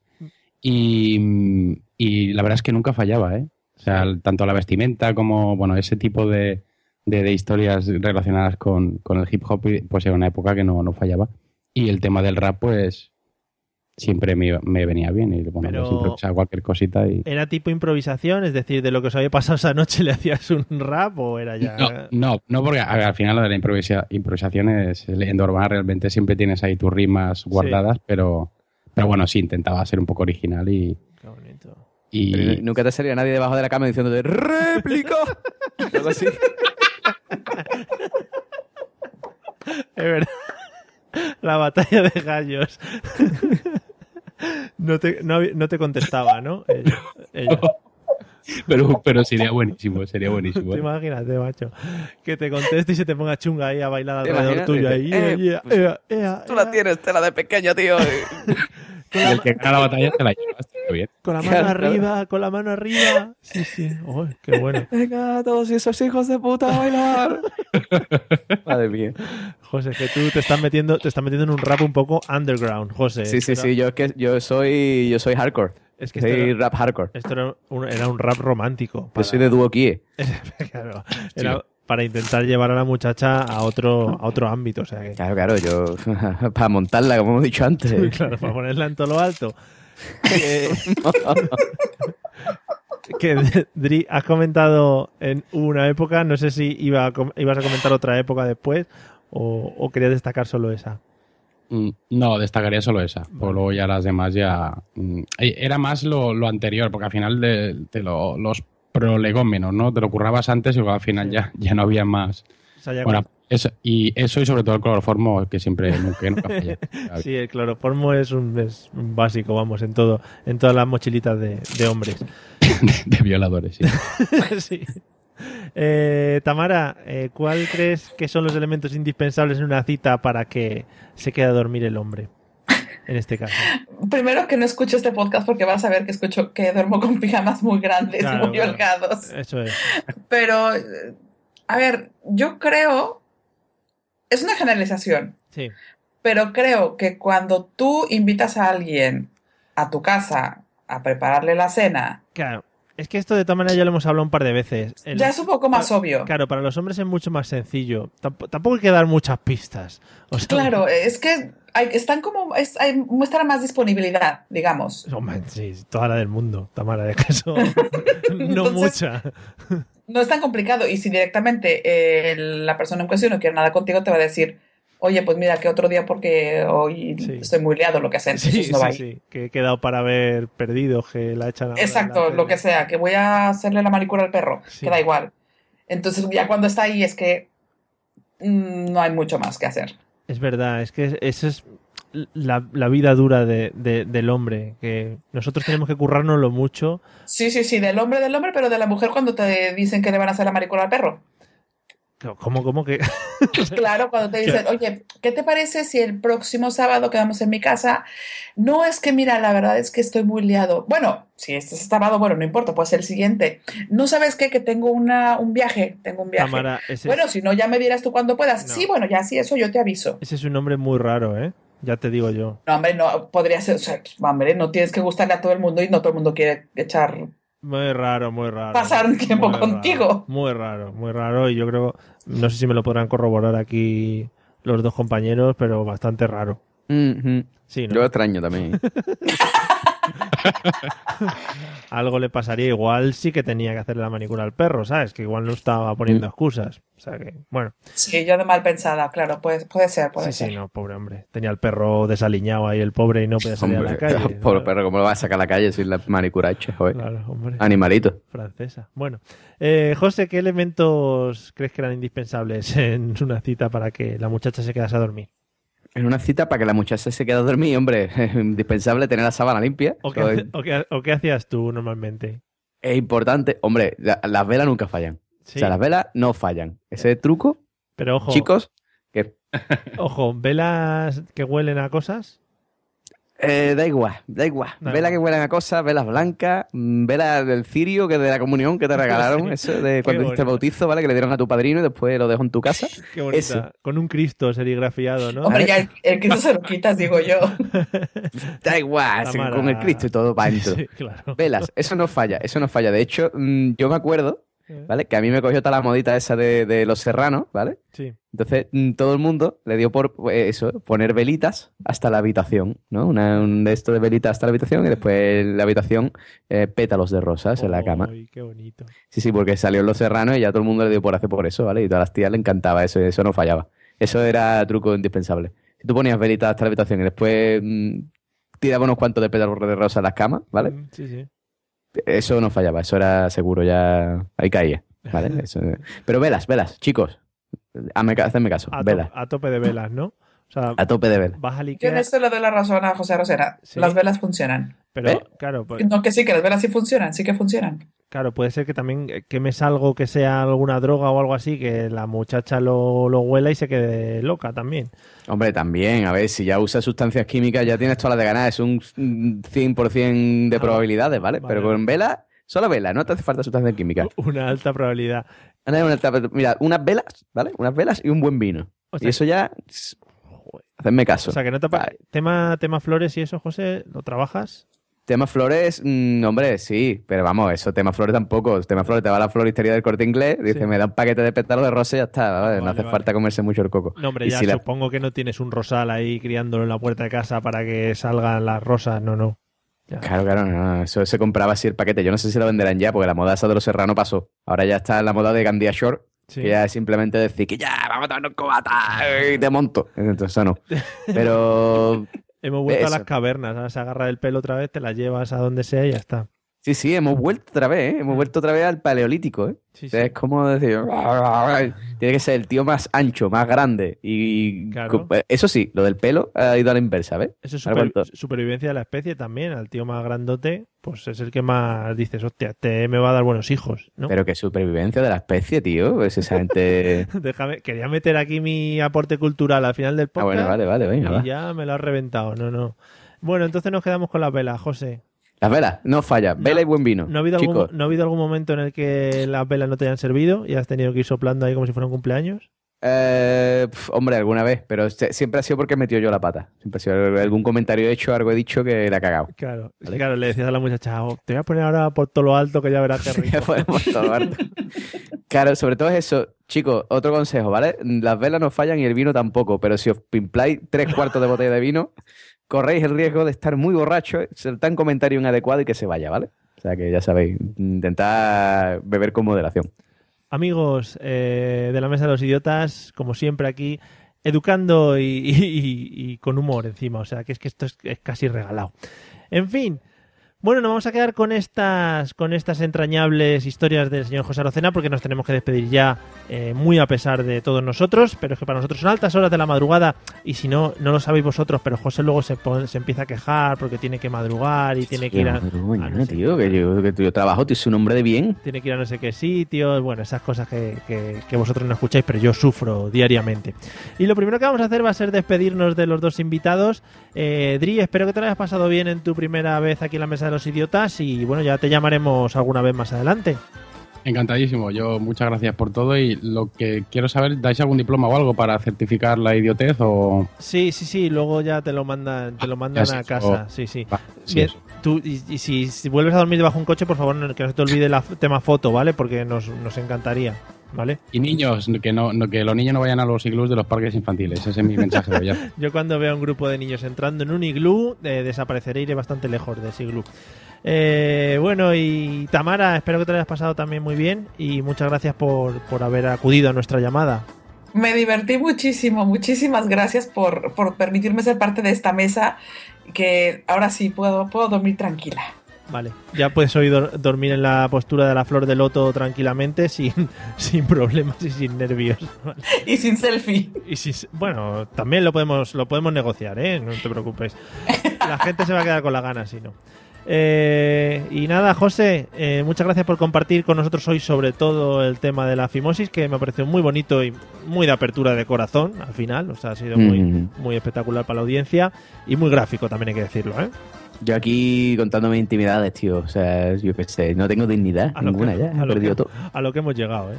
Y, y la verdad es que nunca fallaba, ¿eh? O sea, el- tanto la vestimenta como, bueno, ese tipo de, de- de historias relacionadas con, con el hip hop, pues era una época que no, no fallaba. Y el tema del rap, pues siempre me, me venía bien y bueno, Pero- pues improvisaba cualquier cosita y... ¿Era tipo improvisación? Es decir, de lo que os había pasado esa noche le hacías un rap o era ya... No, no, no, porque a ver, al final lo de la improvisa- improvisación es leyenda urbana, realmente siempre tienes ahí tus rimas guardadas, pero, pero bueno, sí, intentaba ser un poco original y... Qué bonito. y Pero nunca te salía nadie debajo de la cama diciéndote ¡Réplica! Algo así. Es verdad. La batalla de gallos. No te, no, no te contestaba, ¿no? Ella- ella. pero, pero sería buenísimo, sería buenísimo. ¿eh? imagínate, macho. Que te conteste y se te ponga chunga ahí a bailar ¿Te alrededor tuyo. Ahí, eh, pues, Tú la tienes, te la de pequeño, tío. Y el que gana la batalla se la lleva, está bien. Con la mano Claro. arriba, con la mano arriba. Sí, sí. Uy, qué bueno. Venga, todos esos hijos de puta a bailar. Madre mía. José, que tú te estás metiendo, te estás metiendo en un rap un poco underground, José. Sí, sí, sí. Yo, es que, yo, soy, yo soy hardcore. Es que soy era- rap hardcore. Esto era un, era un rap romántico. Yo soy de dúo Kie. Claro, era para intentar llevar a la muchacha a otro, a otro ámbito. O sea que, Claro, claro, yo. para montarla, como hemos dicho antes. claro, para ponerla en todo lo alto. Que, que, Dri, has comentado en una época, no sé si iba a com- ibas a comentar otra época después o, o querías destacar solo esa. Mm, No, destacaría solo esa. Pues luego ya las demás ya. mm, eh, Era más lo, lo anterior, porque al final de, de lo- los prolegómenos, ¿no? Te lo currabas antes y luego al final ya, ya no había más. O sea, ya Bueno, eso, y eso y sobre todo el cloroformo, que siempre nunca, que nunca falla. Sí, el cloroformo es un, es un básico, vamos, en todo, en todas las mochilitas de, de hombres. de violadores, sí. sí. Eh, Tamara, eh, ¿cuál crees que son los elementos indispensables en una cita para que se quede a dormir el hombre? En este caso. Primero que no escucho este podcast porque vas a ver que escucho que duermo con pijamas muy grandes Claro, y muy holgados. Eso es. Pero, a ver, yo creo, es una generalización, Sí. pero creo que cuando tú invitas a alguien a tu casa a prepararle la cena, Claro. Es que esto de todas maneras ya lo hemos hablado un par de veces. El- ya es un poco más obvio. Claro, para los hombres es mucho más sencillo. Tamp- tampoco hay que dar muchas pistas. O sea, Claro, es que hay, están como, es, hay, muestra más disponibilidad, digamos. Hombre, sí, toda la del mundo, Tamara, de eso. no Entonces- mucha. No es tan complicado y si directamente eh, la persona en cuestión no quiere nada contigo, te va a decir, oye, pues mira, que otro día porque hoy estoy muy liado, lo que sea. Sí, Entonces no sí, va a ir. sí, que he quedado para haber perdido, que la echan la Exacto, lo que sea, que voy a hacerle la manicura al perro, que da igual. Entonces ya cuando está ahí es que mm, no hay mucho más que hacer. Es verdad, es que esa es la, vida dura de- de- del hombre, que nosotros tenemos que currárnoslo mucho. Sí, sí, sí, del hombre del hombre, pero de la mujer cuando te dicen que le van a hacer la manicura al perro. ¿Cómo, cómo que? Claro, cuando te dicen, oye, ¿qué te parece si el próximo sábado quedamos en mi casa? No es que, mira, la verdad es que estoy muy liado. Bueno, si este es sábado, bueno, no importa, pues el siguiente. No sabes qué, que tengo una, un viaje, tengo un viaje. Bueno, es- si no, ya me dirás tú cuando puedas. No. Sí, bueno, ya sí, eso yo te aviso. Ese es un nombre muy raro, ¿eh? Ya te digo yo. No, hombre, no, podría ser, o sea, hombre, no tienes que gustarle a todo el mundo y no todo el mundo quiere echar, Muy raro, muy raro. pasar un tiempo Muy contigo. raro, muy raro, muy raro. Y yo creo, no sé si me lo podrán corroborar aquí los dos compañeros, pero bastante raro. Sí, ¿no? Yo lo extraño también. Algo le pasaría. Igual sí que tenía que hacerle la manicura al perro, ¿sabes? Que igual no estaba Mm. poniendo excusas. O sea que, bueno. Sí, yo de mal pensada, claro, puede, puede ser, puede Sí, ser. sí, no, pobre hombre. Tenía el perro desaliñado ahí, el pobre, y no podía salir a la calle. pobre perro, ¿cómo lo vas a sacar a la calle sin la manicura hecha? Joder. Claro, hombre. Animalito. Francesa. Bueno, eh, José, ¿qué elementos crees que eran indispensables en una cita para que la muchacha se quedase a dormir? En una cita para que la muchacha se quede a dormir, hombre, es indispensable tener la sábana limpia. ¿O qué, Eso hace- o qué- o qué hacías tú normalmente? Es importante. Hombre, la- las velas nunca fallan. Sí. O sea, las velas no fallan. Ese truco, Pero ojo, chicos, que ojo, velas que huelen a cosas. Eh, da igual, da igual. Da igual. que huelen a cosas, velas blancas, mm, velas del cirio, que de la comunión que te regalaron, eso de cuando hiciste bautizo, ¿vale? Que le dieron a tu padrino y después lo dejó en tu casa. Qué bonita. Eso. Con un Cristo serigrafiado, ¿no? Hombre, ya el, el Cristo se lo quitas, digo yo. Da igual, con el Cristo y todo para adentro. Sí, claro. Velas, eso no falla, eso no falla. De hecho, mm, yo me acuerdo, ¿vale? Que a mí me cogió toda la modita esa de, de los serranos, ¿vale? Sí. Entonces, mm, todo el mundo le dio por pues, eso, poner velitas hasta la habitación, ¿no? Una, un de esto de velitas hasta la habitación y después la habitación eh, pétalos de rosas en la cama. Ay, qué bonito. Sí, sí, porque salió en los serranos y ya todo el mundo le dio por hacer por eso, ¿vale? Y a todas las tías le encantaba eso, y eso no fallaba. Eso era truco indispensable. Si tú ponías velitas hasta la habitación y después mm, tirabas unos cuantos de pétalos de rosa en las camas, ¿vale? Mm, Sí, sí. Eso no fallaba, eso era seguro, ya ahí caía, ¿vale? Eso- Pero velas, velas, chicos, hazme, caso, A, to- velas, a tope de velas, ¿no? O sea, a tope de velas. vas a Yo en esto le doy la razón a José Rosera. Sí. Las velas funcionan. pero ¿Eh? claro, pues, No, que sí, que las velas sí funcionan, sí que funcionan. Claro, puede ser que también eh, quemes algo que sea alguna droga o algo así, que la muchacha lo, lo huela y se quede loca también. Hombre, también, a ver, si ya usas sustancias químicas ya tienes todas las de ganar, es un mm, 100% de Ah, probabilidades, ¿vale? vale. Pero con velas, solo velas, no te hace falta sustancias químicas. Una alta probabilidad. Una Mira, unas velas, ¿vale? Unas velas y un buen vino. O sea, y eso ya, hacedme caso. O sea, que no te tema, tema flores y eso, José, ¿lo trabajas? Tema flores, mm, hombre, sí, pero vamos, eso, tema flores tampoco. Tema flores, te va a la floristería del corte inglés, dice, Sí. me da un paquete de pétalos de rosa y ya está, ¿vale? no hace vale. falta comerse mucho el coco. No, hombre, Y ya si la- supongo que no tienes un rosal ahí criándolo en la puerta de casa para que salgan las rosas, no, no. Ya. Claro, claro, no, eso se compraba así el paquete. Yo no sé si lo venderán ya, porque la moda esa de los serranos pasó. Ahora ya está la moda de Gandía Shore, Sí. que ya es simplemente decir que ya, vamos a tomarnos cobata y te monto. Entonces, eso no. Pero Hemos vuelto a las cavernas, ahora se agarra el pelo otra vez, te la llevas a donde sea y ya está. Sí, sí, hemos vuelto otra vez, ¿eh? Hemos vuelto otra vez al paleolítico, ¿eh? Sí, O sea, Es como decir... Tiene que ser el tío más ancho, más grande. Y Claro. eso sí, lo del pelo ha ido a la inversa, ¿ves? Eso es super- supervivencia de la especie también. Al tío más grandote, pues es el que más dices, hostia, te me va a dar buenos hijos, ¿no? Pero que supervivencia de la especie, tío. Pues esa gente... Déjame, quería meter aquí mi aporte cultural al final del Ah, podcast. bueno, vale, vale, venga, y va. ya me lo has reventado, no, no. Bueno, entonces nos quedamos con las velas, José. Las velas, no falla. Vela y buen vino. ¿No ha, habido Chicos, algún, ¿No ha habido algún momento en el que las velas no te hayan servido y has tenido que ir soplando ahí como si fuera un cumpleaños? Eh, pf, hombre, alguna vez, pero se- siempre ha sido porque he metido yo la pata. Siempre ha sido algún comentario hecho, algo he dicho que la ha cagado. Claro, claro, le decías a la muchacha, "Oh, te voy a poner ahora por todo lo alto que ya verás qué rico. Podemos tomar. Claro, sobre todo es eso. Chicos, otro consejo, ¿vale? Las velas no fallan y el vino tampoco, pero si os pimpláis tres cuartos de botella de vino, corréis el riesgo de estar muy borracho, soltar un comentario inadecuado y que se vaya, ¿vale? O sea que ya sabéis, intentad beber con moderación. Amigos eh, de la Mesa de los Idiotas, como siempre aquí, educando y, y- y con humor encima. O sea, que es que esto es, es casi regalado. En fin. Bueno, nos vamos a quedar con estas, con estas entrañables historias del señor José Arocena porque nos tenemos que despedir ya eh, muy a pesar de todos nosotros, pero es que para nosotros son altas horas de la madrugada y si no, no lo sabéis vosotros, pero José luego se, pone- se empieza a quejar porque tiene que madrugar y tiene que ir a, mañana, tío, que yo, que yo trabajo, soy un hombre de bien. tiene que ir a no sé qué sitios, bueno, esas cosas que, que- que vosotros no escucháis, pero yo sufro diariamente. Y lo primero que vamos a hacer va a ser despedirnos de los dos invitados. Eh, Dri, espero que te lo hayas pasado bien en tu primera vez aquí en la Mesa de los Idiotas y bueno, ya te llamaremos alguna vez más adelante. Encantadísimo. Yo muchas gracias por todo y lo que quiero saber, ¿dais algún diploma o algo para certificar la idiotez o...? Sí, sí, sí, luego ya te lo mandan, te lo mandan ya sé, a casa, o- sí, sí. Sí, Bien, tú, y, y si, si vuelves a dormir debajo de un coche, por favor, que no se te olvide el tema foto, ¿vale? Porque nos, nos encantaría, ¿vale? Y niños, que no, no- que los niños no vayan a los iglús de los parques infantiles. Ese es mi mensaje de hoy. Yo cuando veo a un grupo de niños entrando en un iglú, eh, desapareceré, iré bastante lejos de ese iglú. Eh, bueno, y Tamara, espero que te lo hayas pasado también muy bien y muchas gracias por, por haber acudido a nuestra llamada. Me divertí muchísimo, muchísimas gracias por, por permitirme ser parte de esta mesa, que ahora sí puedo, puedo dormir tranquila. Vale, ya puedes hoy dor- dormir en la postura de la flor de loto tranquilamente, sin, sin problemas y sin nervios. Vale. Y sin selfie. Y si, bueno, también lo podemos, lo podemos negociar, ¿eh? No te preocupes. La gente se va a quedar con la gana, si no. Eh, y nada, José, eh, muchas gracias por compartir con nosotros hoy sobre todo el tema de la fimosis, que me pareció muy bonito y muy de apertura de corazón al final. O sea, ha sido muy, Mm. muy espectacular para la audiencia y muy gráfico también hay que decirlo, ¿eh? Yo aquí contándome intimidades, tío. O sea, yo qué sé, no tengo dignidad A ninguna que- ya. a He lo perdido que- todo. A lo que hemos llegado, ¿eh?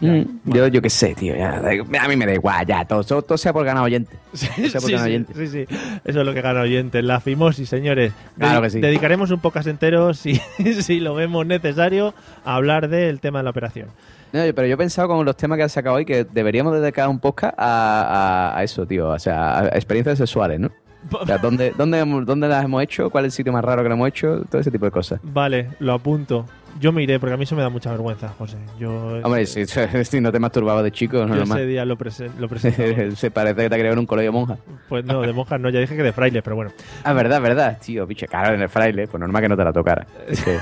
Mm, yo, yo qué sé, tío. ya, a mí me da igual, ya. Todo, todo, todo sea por ganar oyente. Todo sea por Sí, ganar sí, oyente. sí, sí. Eso es lo que gana oyentes. La fimosis, señores. Claro que sí. Dedicaremos un podcast entero, si, si lo vemos necesario, a hablar del tema de la operación. No, pero yo he pensado con los temas que has sacado hoy que deberíamos dedicar un podcast a, a- a eso, tío. O sea, a experiencias sexuales, ¿no? O sea, ¿dónde, dónde, ¿dónde las hemos hecho? ¿Cuál es el sitio más raro que lo hemos hecho? Todo ese tipo de cosas. Vale, lo apunto. Yo me iré porque a mí eso me da mucha vergüenza, José. Yo, Hombre, si, si no te masturbabas de chico, no yo es ese normal. día lo, presen- lo presento. Se parece que te ha creado en un colegio monja. Pues no, de monjas no, ya dije que de frailes, pero bueno. Ah, verdad, verdad, tío, bicho, claro, en el fraile, pues normal que no te la tocara. Es que-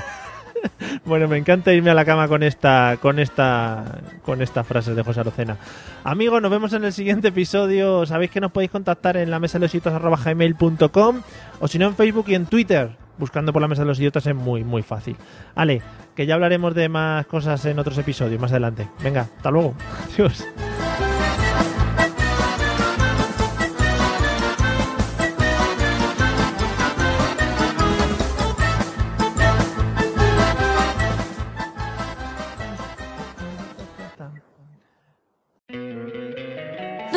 Bueno, me encanta irme a la cama con esta, con esta, con estas frases de José Arocena. Amigos, nos vemos en el siguiente episodio. Sabéis que nos podéis contactar en la mesa de los idiotas@gmail.com o si no en Facebook y en Twitter. Buscando por la mesa de los idiotas es muy, muy fácil. Ale, que ya hablaremos de más cosas en otros episodios más adelante. Venga, hasta luego. Adiós.